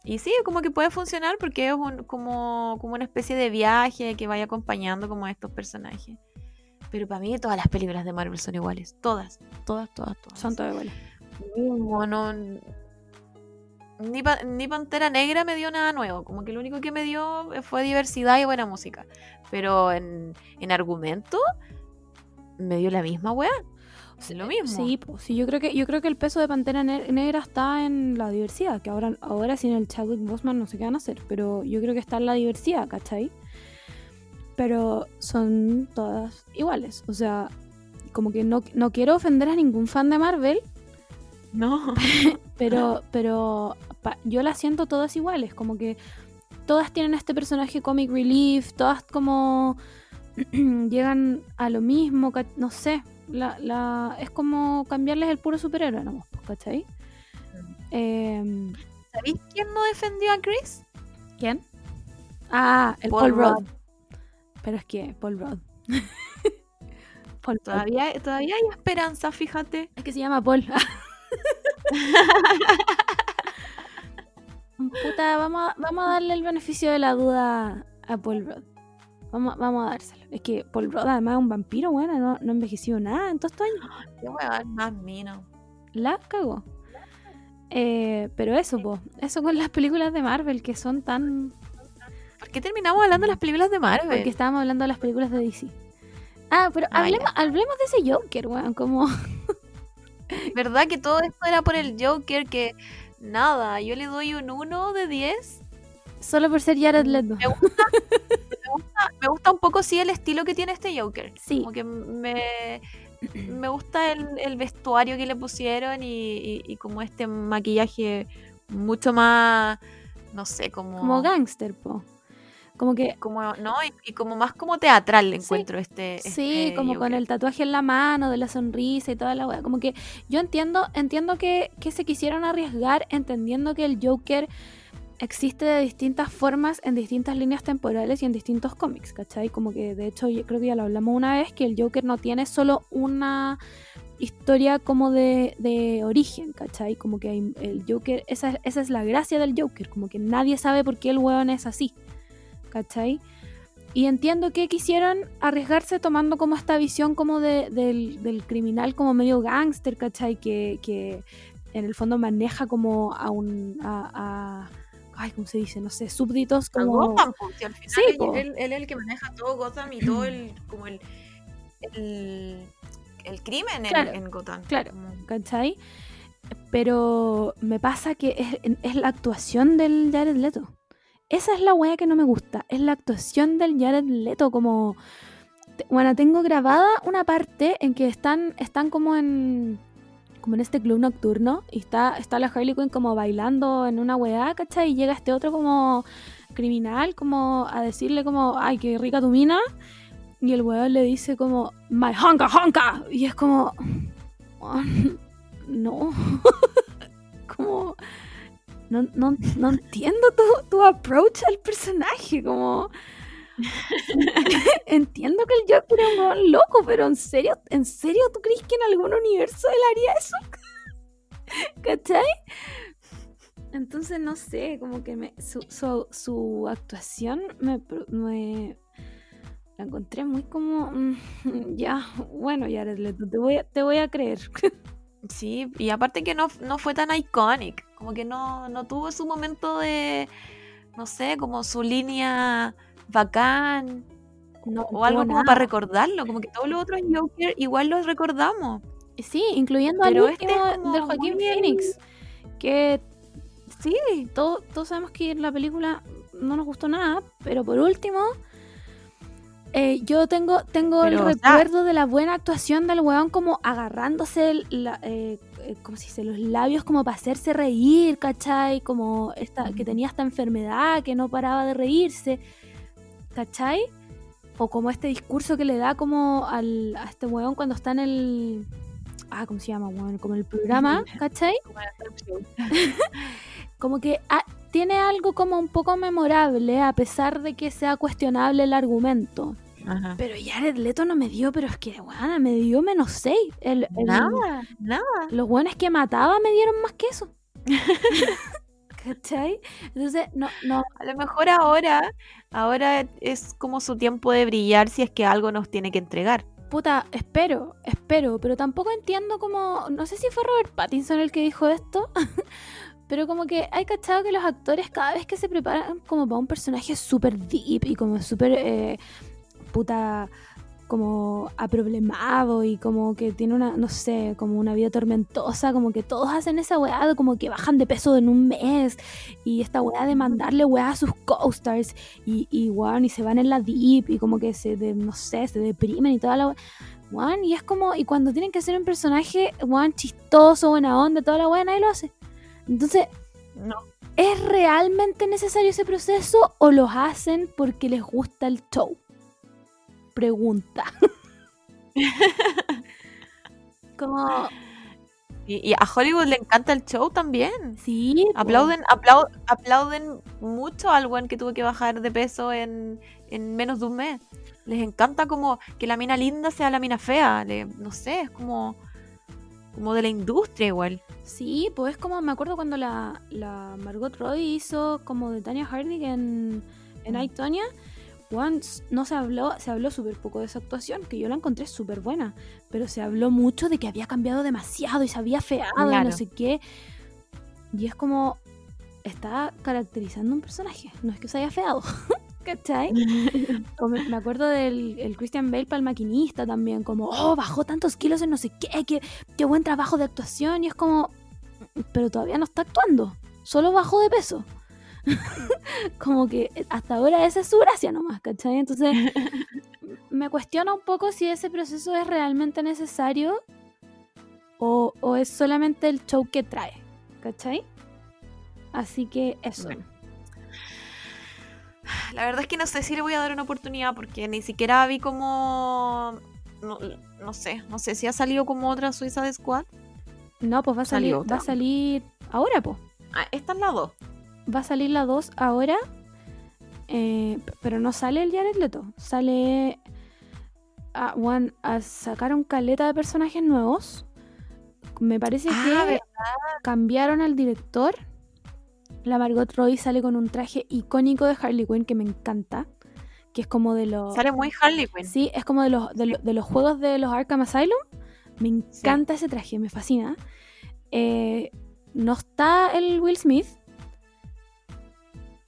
Y sí, como que puede funcionar porque es un- como, como una especie de viaje que vaya acompañando como a estos personajes. Pero para mí todas las películas de Marvel son iguales. Todas, todas, todas, todas. Son todas iguales. No- ni, Pa- ni Pantera Negra me dio nada nuevo. Como que lo único que me dio fue diversidad y buena música. Pero en, en argumento me dio la misma weá. Es lo mismo. Sí, pues, sí, yo creo que yo creo que el peso de Pantera Ne- Negra está en la diversidad, que ahora ahora sin el Chadwick Boseman no sé qué van a hacer, pero yo creo que está en la diversidad, ¿cachai? Pero son todas iguales, o sea, como que no, no quiero ofender a ningún fan de Marvel, No. pero pero yo las siento todas iguales, como que todas tienen este personaje comic relief, todas como llegan a lo mismo, no sé, la, la, es como cambiarles el puro superhéroe nomás, pues, ¿cachai? Em, ¿Sabéis quién no defendió a Chris? ¿Quién? Ah, el Paul Paul, Rudd. Rudd. Pero es que Paul Rudd. Paul Rudd. Todavía, todavía hay esperanza, fíjate. Es que se llama Paul. Puta, vamos a, vamos a darle el beneficio de la duda a Paul Rudd. Vamos, vamos a dárselo. Es que Paul Rudd además es un vampiro, bueno, no, no ha envejecido nada en todos estos años. Qué weón más mino. La cagó. Eh, pero eso, po, eso con las películas de Marvel que son tan... ¿Por qué terminamos hablando de las películas de Marvel? Porque estábamos hablando de las películas de DC. Ah, pero Ah, hablemos, hablemos de ese Joker, weón, como... ¿Verdad que todo esto era por el Joker? Que nada, yo le doy un 1 de 10. Solo por ser Jared Leto. Me gusta, me gusta, me gusta un poco, sí, el estilo que tiene este Joker. Sí, Como que me, me gusta el, el vestuario que le pusieron y, y- y como este maquillaje mucho más, no sé, como... como gangster, po. Como que como no y, y como más como teatral le Sí. encuentro este, Sí, este como con el tatuaje en la mano, de la sonrisa y toda la weá. Como que yo entiendo, entiendo que, que se quisieron arriesgar entendiendo que el Joker existe de distintas formas en distintas líneas temporales y en distintos cómics, ¿cachai? Como que de hecho yo creo que ya lo hablamos una vez, que el Joker no tiene solo una historia como de, de origen, ¿cachai? Como que el Joker, esa, esa es la gracia del Joker, como que nadie sabe por qué el weón es así, ¿cachai? Y entiendo que quisieron arriesgarse tomando como esta visión como de- del, del criminal como medio gángster, ¿cachai? Que, que en el fondo maneja como a un... A, a- ay, ¿cómo se dice? No sé, súbditos A como... Gotham, al final Sí, él, po. él- él es el que maneja todo Gotham y todo el como el el, el crimen en- Claro, en, Gotham claro. ¿cachai? Pero me pasa que es, es la actuación del Jared Leto. Esa es la wea que no me gusta. Es la actuación del Jared Leto. Como. Bueno, tengo grabada una parte en que están, están como en. Como en este club nocturno. Y está, está la Harley Quinn como bailando en una weá, ¿cachai? Y llega este otro como criminal, como a decirle como, ay, qué rica tu mina. Y el weón le dice como, my honka honka. Y es como, "Weón, no. como, no, no, no entiendo tu, tu approach al personaje. Como, entiendo que el Joker es un weón loco, pero en serio, ¿en serio tú crees que en algún universo él haría eso? ¿Cachai? Entonces, no sé, como que me, su, su, su actuación me, la encontré muy como, mm, ya, bueno, Leto, te voy a, te voy a creer. Sí y aparte que no, no fue tan iconic como que no, no tuvo su momento de no sé como su línea bacán No, o algo como nada. para recordarlo como que todos los otros Joker igual los recordamos Sí, incluyendo Pero al este último es como del Joaquín Phoenix, que sí todo- todos sabemos que la película no nos gustó nada, pero por último, eh, yo tengo, tengo el Pero, recuerdo de la buena actuación del weón como agarrándose el- la, eh, eh, ¿cómo se dice? los labios como para hacerse reír, ¿cachai? Como esta, que tenía esta enfermedad que no paraba de reírse, ¿cachai? O como este discurso que le da como al, a este weón cuando está en el... Ah, ¿cómo se llama, weón? Como el programa, ¿cachai? como que ah, tiene algo como un poco memorable a pesar de que sea cuestionable el argumento. Ajá. Pero Jared Leto no me dio, pero es que, weón, me dio menos 6. El, el- Nada, nada. Los buenos que mataba me dieron más que eso. ¿Cachai? Entonces, no, no, A lo mejor ahora, ahora es como su tiempo de brillar si es que algo nos tiene que entregar. puta, espero, espero, pero tampoco entiendo como, no sé si fue Robert Pattinson el que dijo esto, pero como que hay cachado que los actores cada vez que se preparan como para un personaje súper deep y como súper, eh, puta, como aproblemado y como que tiene una, no sé, como una vida tormentosa, como que todos hacen esa weá, como que bajan de peso en un mes y esta weá de mandarle weá a sus co-stars y, y, weón, y se van en la deep y como que se, de, no sé, se deprimen y toda la weá. Weón, y es como, y cuando tienen que hacer un personaje, weón, chistoso, buena onda, toda la weá, nadie lo hace. Entonces, No. ¿es realmente necesario ese proceso o los hacen porque les gusta el show? Pregunta. Como, Y, y a Hollywood le encanta el show también. sí. Aplauden, aplau- aplauden mucho al buen que tuvo que bajar de peso en, en menos de un mes. Les encanta como que la mina linda sea la mina fea. le- no sé, es como, como de la industria igual. Sí, pues es como, me acuerdo cuando la, la Margot Robbie hizo como de Tanya Harding en, en Mm. I, Tonya, once no se habló, se habló súper poco de esa actuación, que yo la encontré súper buena, pero se habló mucho de que había cambiado demasiado y se había feado y Claro. no sé qué. Y es como, está caracterizando un personaje, no es que se haya feado, ¿cachai? Me acuerdo del el Christian Bale para el maquinista también, como, oh, bajó tantos kilos en no sé qué, qué, qué buen trabajo de actuación. Y es como, pero todavía no está actuando, solo bajó de peso. como que hasta ahora esa es su gracia nomás, ¿cachai? Entonces me cuestiona un poco si ese proceso es realmente necesario o, o es solamente el show que trae, ¿cachai? Así que eso. Bueno. La verdad es que no sé si le voy a dar una oportunidad porque ni siquiera vi como... No, no sé, no sé si ha salido como otra Suiza Squad. No, pues va a salir, va a salir ahora, pues. Ah, esta es la 2. Va a salir la 2 ahora. eh, pero no sale el Jared Leto. Sale. A, one, a sacar un caleta de personajes nuevos. Me parece Ah, que ¿verdad? cambiaron al director. La Margot Robbie sale con un traje icónico de Harley Quinn que me encanta. Que es como de los. Sale muy Harley Quinn. Sí, es como de los, de, lo- de los juegos de los Arkham Asylum. Me encanta ese traje, me fascina. Eh, no está el Will Smith.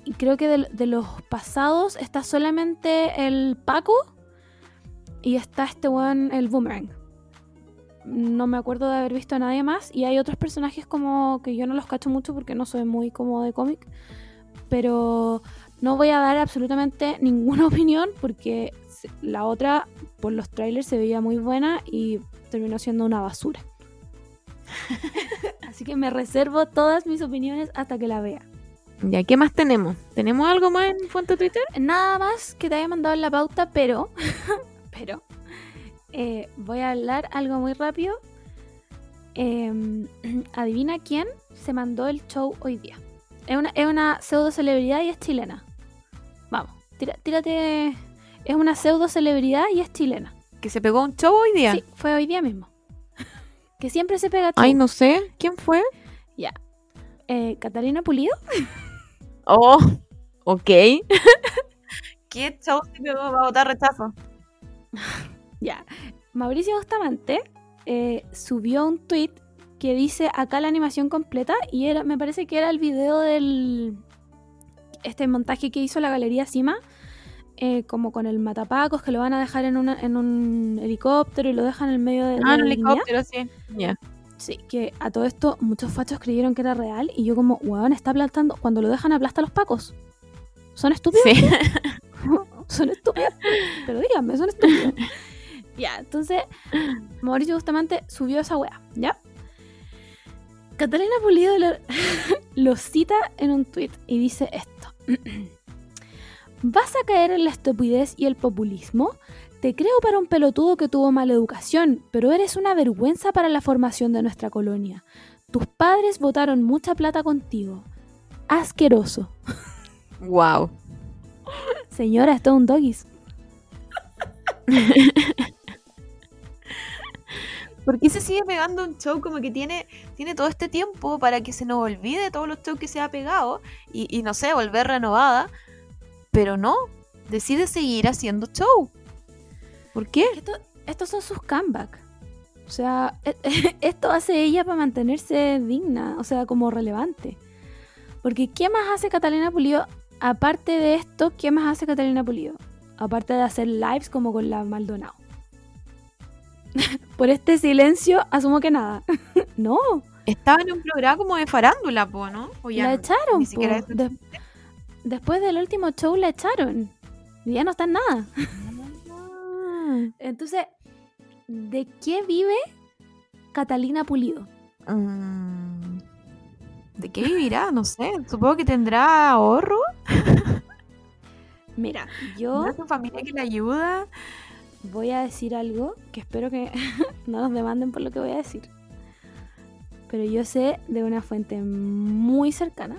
Y creo que de, de los pasados está solamente el Paco. Y está este weón, el Boomerang. No me acuerdo de haber visto a nadie más. Y hay otros personajes como que yo no los cacho mucho porque no soy muy como de cómic. Pero no voy a dar absolutamente ninguna opinión porque la otra, por los trailers, se veía muy buena y terminó siendo una basura. Así que me reservo todas mis opiniones hasta que la vea. Ya, ¿qué más tenemos? ¿Tenemos algo más en Fuente Twitter? Nada más que te haya mandado en la pauta, pero, pero, eh, voy a hablar algo muy rápido. Em, adivina quién se mandó el show hoy día. Es una, es una pseudo celebridad y es chilena. Vamos, tira- tírate. Es una pseudo celebridad y es chilena. Que se pegó un show hoy día. Sí, fue hoy día mismo. que siempre se pega show. Ay, no sé. ¿Quién fue? Ya. Eh, Catalina Pulido. Oh, ok. ¿Qué se pegó para votar rechazo? Ya. Mauricio Bustamante eh, subió un tweet que dice acá la animación completa y era, me parece que era el video del este montaje que hizo la Galería Cima, eh, como con el matapacos que lo van a dejar en, una- en un helicóptero y lo dejan en el medio de, de Ah, la el dignidad. helicóptero, sí. Ya. Sí, que a todo esto muchos fachos creyeron que era real y yo como, weón, está aplastando, cuando lo dejan aplasta a los pacos. ¿Son estúpidos? Sí. son estúpidos. Pero díganme, son estúpidos. ya, entonces Mauricio Bustamante subió esa wea, ¿ya? Catalina Pulido lo, lo cita en un tweet y dice esto. ¿Vas a caer en la estupidez y el populismo? Te creo para un pelotudo que tuvo mala educación, pero eres una vergüenza para la formación de nuestra colonia. Tus padres votaron mucha plata contigo. Asqueroso. Wow. Señora, esto es un doggies. ¿Por qué se sigue pegando un show como que tiene, tiene todo este tiempo para que se nos olvide todos los shows que se ha pegado y, y no sé, volver renovada? Pero no, decide seguir haciendo show. ¿Por qué? Esto- estos son sus comebacks. O sea, e- esto hace ella para mantenerse digna, o sea, como relevante. Porque ¿qué más hace Catalina Pulido? Aparte de esto, ¿qué más hace Catalina Pulido? Aparte de hacer lives como con la Maldonado. Por este silencio, asumo que nada. no. Estaba en un programa como de farándula, po, ¿no? O ya la no- echaron, po. De- después del último show la echaron. Y ya no está en nada. Ah. Entonces, ¿de qué vive Catalina Pulido? Mm, ¿De qué vivirá? No sé. Supongo que tendrá ahorro. Mira, yo ¿Tendrá su familia que le ayuda? voy a decir algo que espero que no nos demanden por lo que voy a decir. Pero yo sé de una fuente muy cercana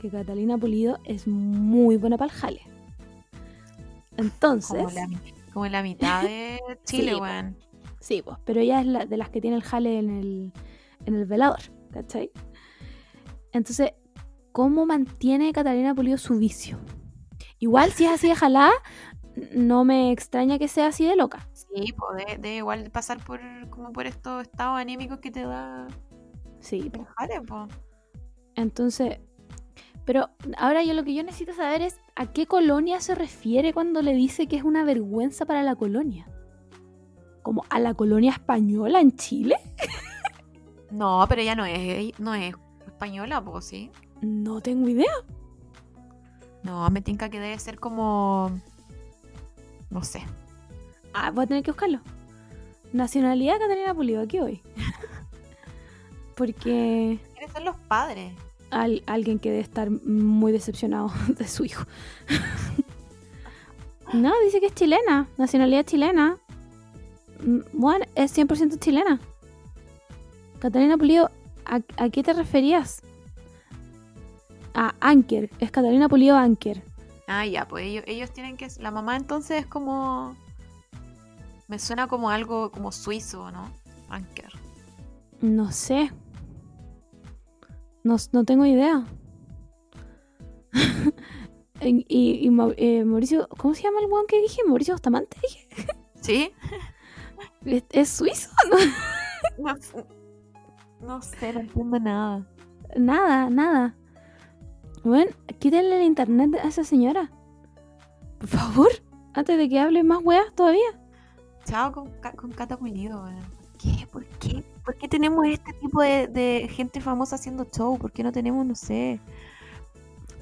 que Catalina Pulido es muy buena para el jale. Entonces, Como la, como la mitad de Chile, Sí, weón. sí, pues, pero ella es la, de las que tiene el jale en el, en el velador, ¿cachai? Entonces, ¿cómo mantiene Catalina Pulido su vicio? Igual si es así de jalada, no me extraña que sea así de loca. Sí, pues de, de igual pasar por como por estos estados anímicos que te da Sí, el jale, po. Entonces, pero ahora yo lo que yo necesito saber es a qué colonia se refiere cuando le dice que es una vergüenza para la colonia. ¿Como a la colonia española en Chile? No, pero ella no es, no es española, pues sí. No tengo idea. No, me tinca que debe ser como. No sé. Ah, voy a tener que buscarlo. Nacionalidad Catalina Pulido, aquí hoy. Porque ¿Quiénes son los padres? Al- alguien que debe estar muy decepcionado de su hijo. no, dice que es chilena, nacionalidad chilena. Mm, Bueno, es 100% chilena. Catalina Pulido, ¿a, a qué te referías? A Anker, es Catalina Pulido Anker. Ah, ya, pues ellos, ellos tienen que. La mamá entonces es como. Me suena como algo como suizo, ¿no? Anker. No sé. No, no tengo idea. y y- y eh, Mauricio, ¿cómo se llama el weón que dije? Mauricio Bustamante, dije. ¿Sí? ¿Es, es suizo? No, no sé, no entiendo nada. Nada, nada. Bueno, quítenle el internet a esa señora. Por favor, antes de que hable más weas todavía. Chao con, con Cata Pulido. ¿Por qué? ¿Por qué? ¿Por qué tenemos este tipo de, de gente famosa haciendo show? ¿Por qué no tenemos, no sé?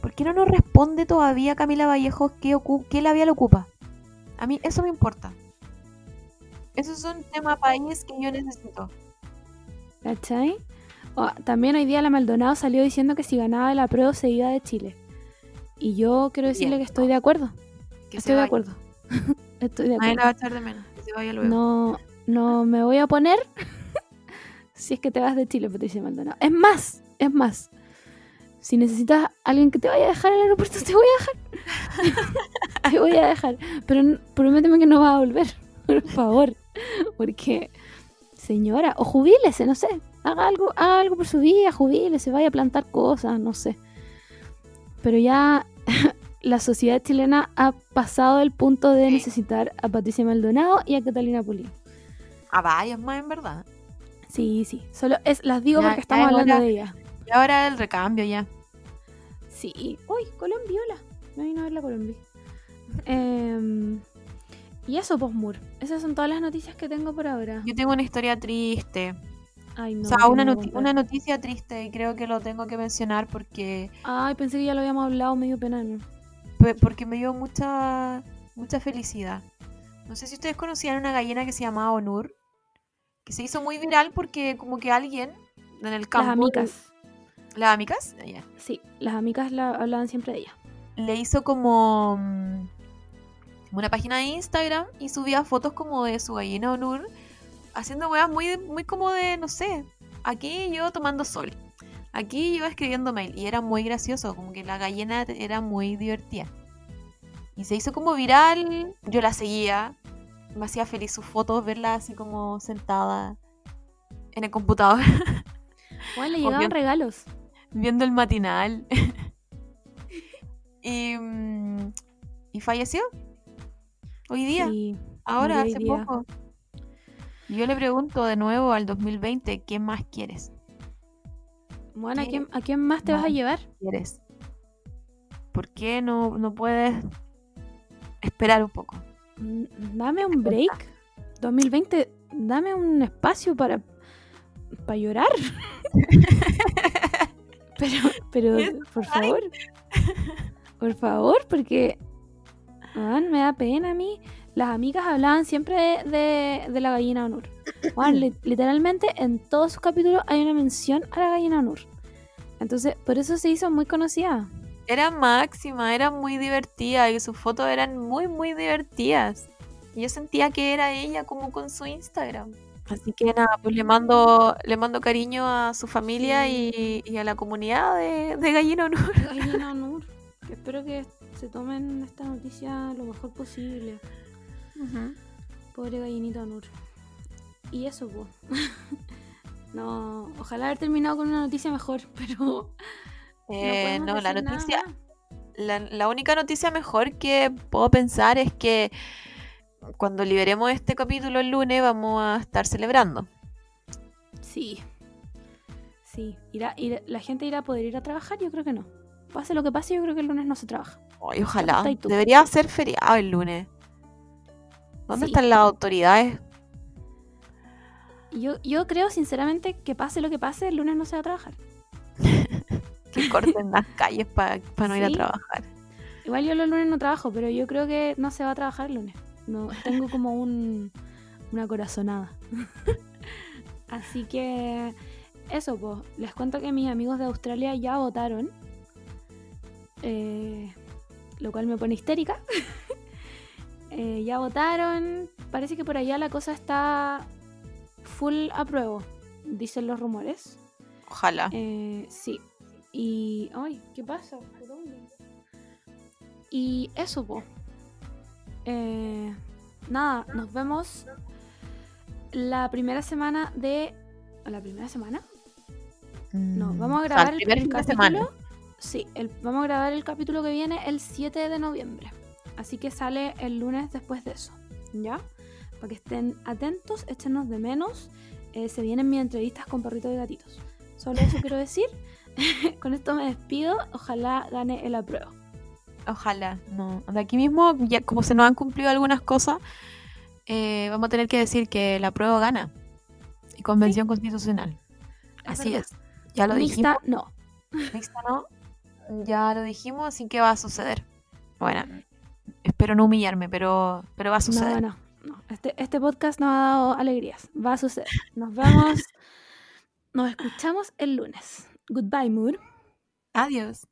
¿Por qué no nos responde todavía Camila Vallejo qué, qué labial ocupa? A mí eso me importa. Eso es un tema país que yo necesito. ¿Cachai? También hoy día la Maldonado salió diciendo que si ganaba la prueba se iba de Chile. Y yo quiero decirle Bien. que estoy de acuerdo. Que Estoy de acuerdo. estoy de Nadie acuerdo. la va a echar de menos. Que se vaya luego. No, no me voy a poner si es que te vas de Chile, Patricia Maldonado. Es más, es más. Si necesitas a alguien que te vaya a dejar en el aeropuerto, te voy a dejar. te voy a dejar. Pero prométeme que no vas a volver, por favor. Porque, señora, o jubílese, no sé. Haga algo, haga algo por su vida, jubílese, vaya a plantar cosas, no sé. Pero ya la sociedad chilena ha pasado el punto de necesitar a Patricia Maldonado y a Catalina Pulido. A varias más, en verdad. Sí, sí. Solo es, las digo Ya- porque estamos es hablando hora. de ella. Y ahora el recambio ya. Sí. Uy, Colombiola. Me vino a ver la Colombia. Em, y eso, Postmur. Esas son todas las noticias que tengo por ahora. Yo tengo una historia triste. Ay, no. o sea, una, noti- noticia triste y creo que lo tengo que mencionar porque Ay, pensé que ya lo habíamos hablado, medio pena. ¿no? porque me dio mucha mucha felicidad. No sé si ustedes conocían una gallina que se llamaba Onur, que se hizo muy viral porque como que alguien en el campo Las amigas. las amigas Ah. Sí, las amigas la, hablaban siempre de ella. le hizo como mm, una página de Instagram y subía fotos como de su gallina Onur haciendo weas muy, muy como de, no sé, aquí yo tomando sol, aquí yo escribiendo mail y era muy gracioso, como que la gallina era muy divertida. Y se hizo como viral, yo la seguía, me hacía feliz sus fotos, verla así como sentada en el computador, Bueno, le llegaban regalos. viendo el matinal. y, mm, y falleció. Hoy día, Sí. ahora, hoy hace día. poco. Yo le pregunto de nuevo al 2020, ¿qué más quieres? Bueno, ¿a ¿Qué quién, ¿a quién más te vas a llevar? ¿Quieres? ¿Por qué no, no puedes esperar un poco? Mm, Dame un break. 2020, dame un espacio para, para llorar. pero, pero, por favor. Por favor, porque me da pena a mí. Las amigas hablaban siempre de, de- de la gallina Onur. Weón, li- literalmente en todos sus capítulos hay una mención a la gallina Onur. Entonces, por eso se hizo muy conocida. Era máxima, era muy divertida y sus fotos eran muy, muy divertidas. Y Yo sentía que era ella como con su Instagram. Así que nada, pues le mando, le mando cariño a su familia y, y a la comunidad de, de Gallina Honor. Gallina Onur. Espero que se tomen esta noticia lo mejor posible. Pobre gallinita Onur. Y eso, pues. no, ojalá haber terminado con una noticia mejor, pero. Eh, no, la noticia, la, la única noticia mejor que puedo pensar es que cuando liberemos este capítulo el lunes vamos a estar celebrando. Sí. Sí. Irá, irá- la gente irá a poder ir a trabajar, yo creo que no. Pase lo que pase, yo creo que el lunes no se trabaja. Ay, ojalá. Debería ser feriado el lunes. ¿Dónde Sí. están las autoridades? Yo, yo creo sinceramente que pase lo que pase, el lunes no se va a trabajar. que corten las calles para no ir a trabajar. Igual yo los lunes no trabajo, pero yo creo que no se va a trabajar el lunes. No, tengo como un, una corazonada. Así que eso, pues. Les cuento que mis amigos de Australia ya votaron. eh, lo cual me pone histérica. Eh, ya votaron. Parece que por allá la cosa está full apruebo, dicen los rumores. Ojalá. Eh, sí. Y. Ay, ¿qué pasa? ¿Por dónde? Y eso, po. Eh, nada, nos vemos la primera semana de. ¿La primera semana? No, Mm, vamos a o sea, grabar el primer el, capítulo. semana. Sí, el- vamos a grabar el capítulo que viene el 7 de noviembre. Así que sale el lunes después de eso. ¿Ya? Para que estén atentos, échenos de menos. Eh, se vienen mis entrevistas con perritos y gatitos. Solo eso quiero decir. con esto me despido. Ojalá gane el apruebo. Ojalá. No. De aquí mismo, ya como se nos han cumplido algunas cosas, eh, vamos a tener que decir que la prueba gana. Y convención constitucional. Es Así verdad. es. Ya lo Mixta, dijimos. no. Mixta no. Ya lo dijimos, así que va a suceder. Bueno, espero no humillarme, pero, pero va a suceder. No, no, no. Este, este podcast nos ha dado alegrías. Va a suceder. Nos vemos. nos escuchamos el lunes. Goodbye, Mood. Adiós.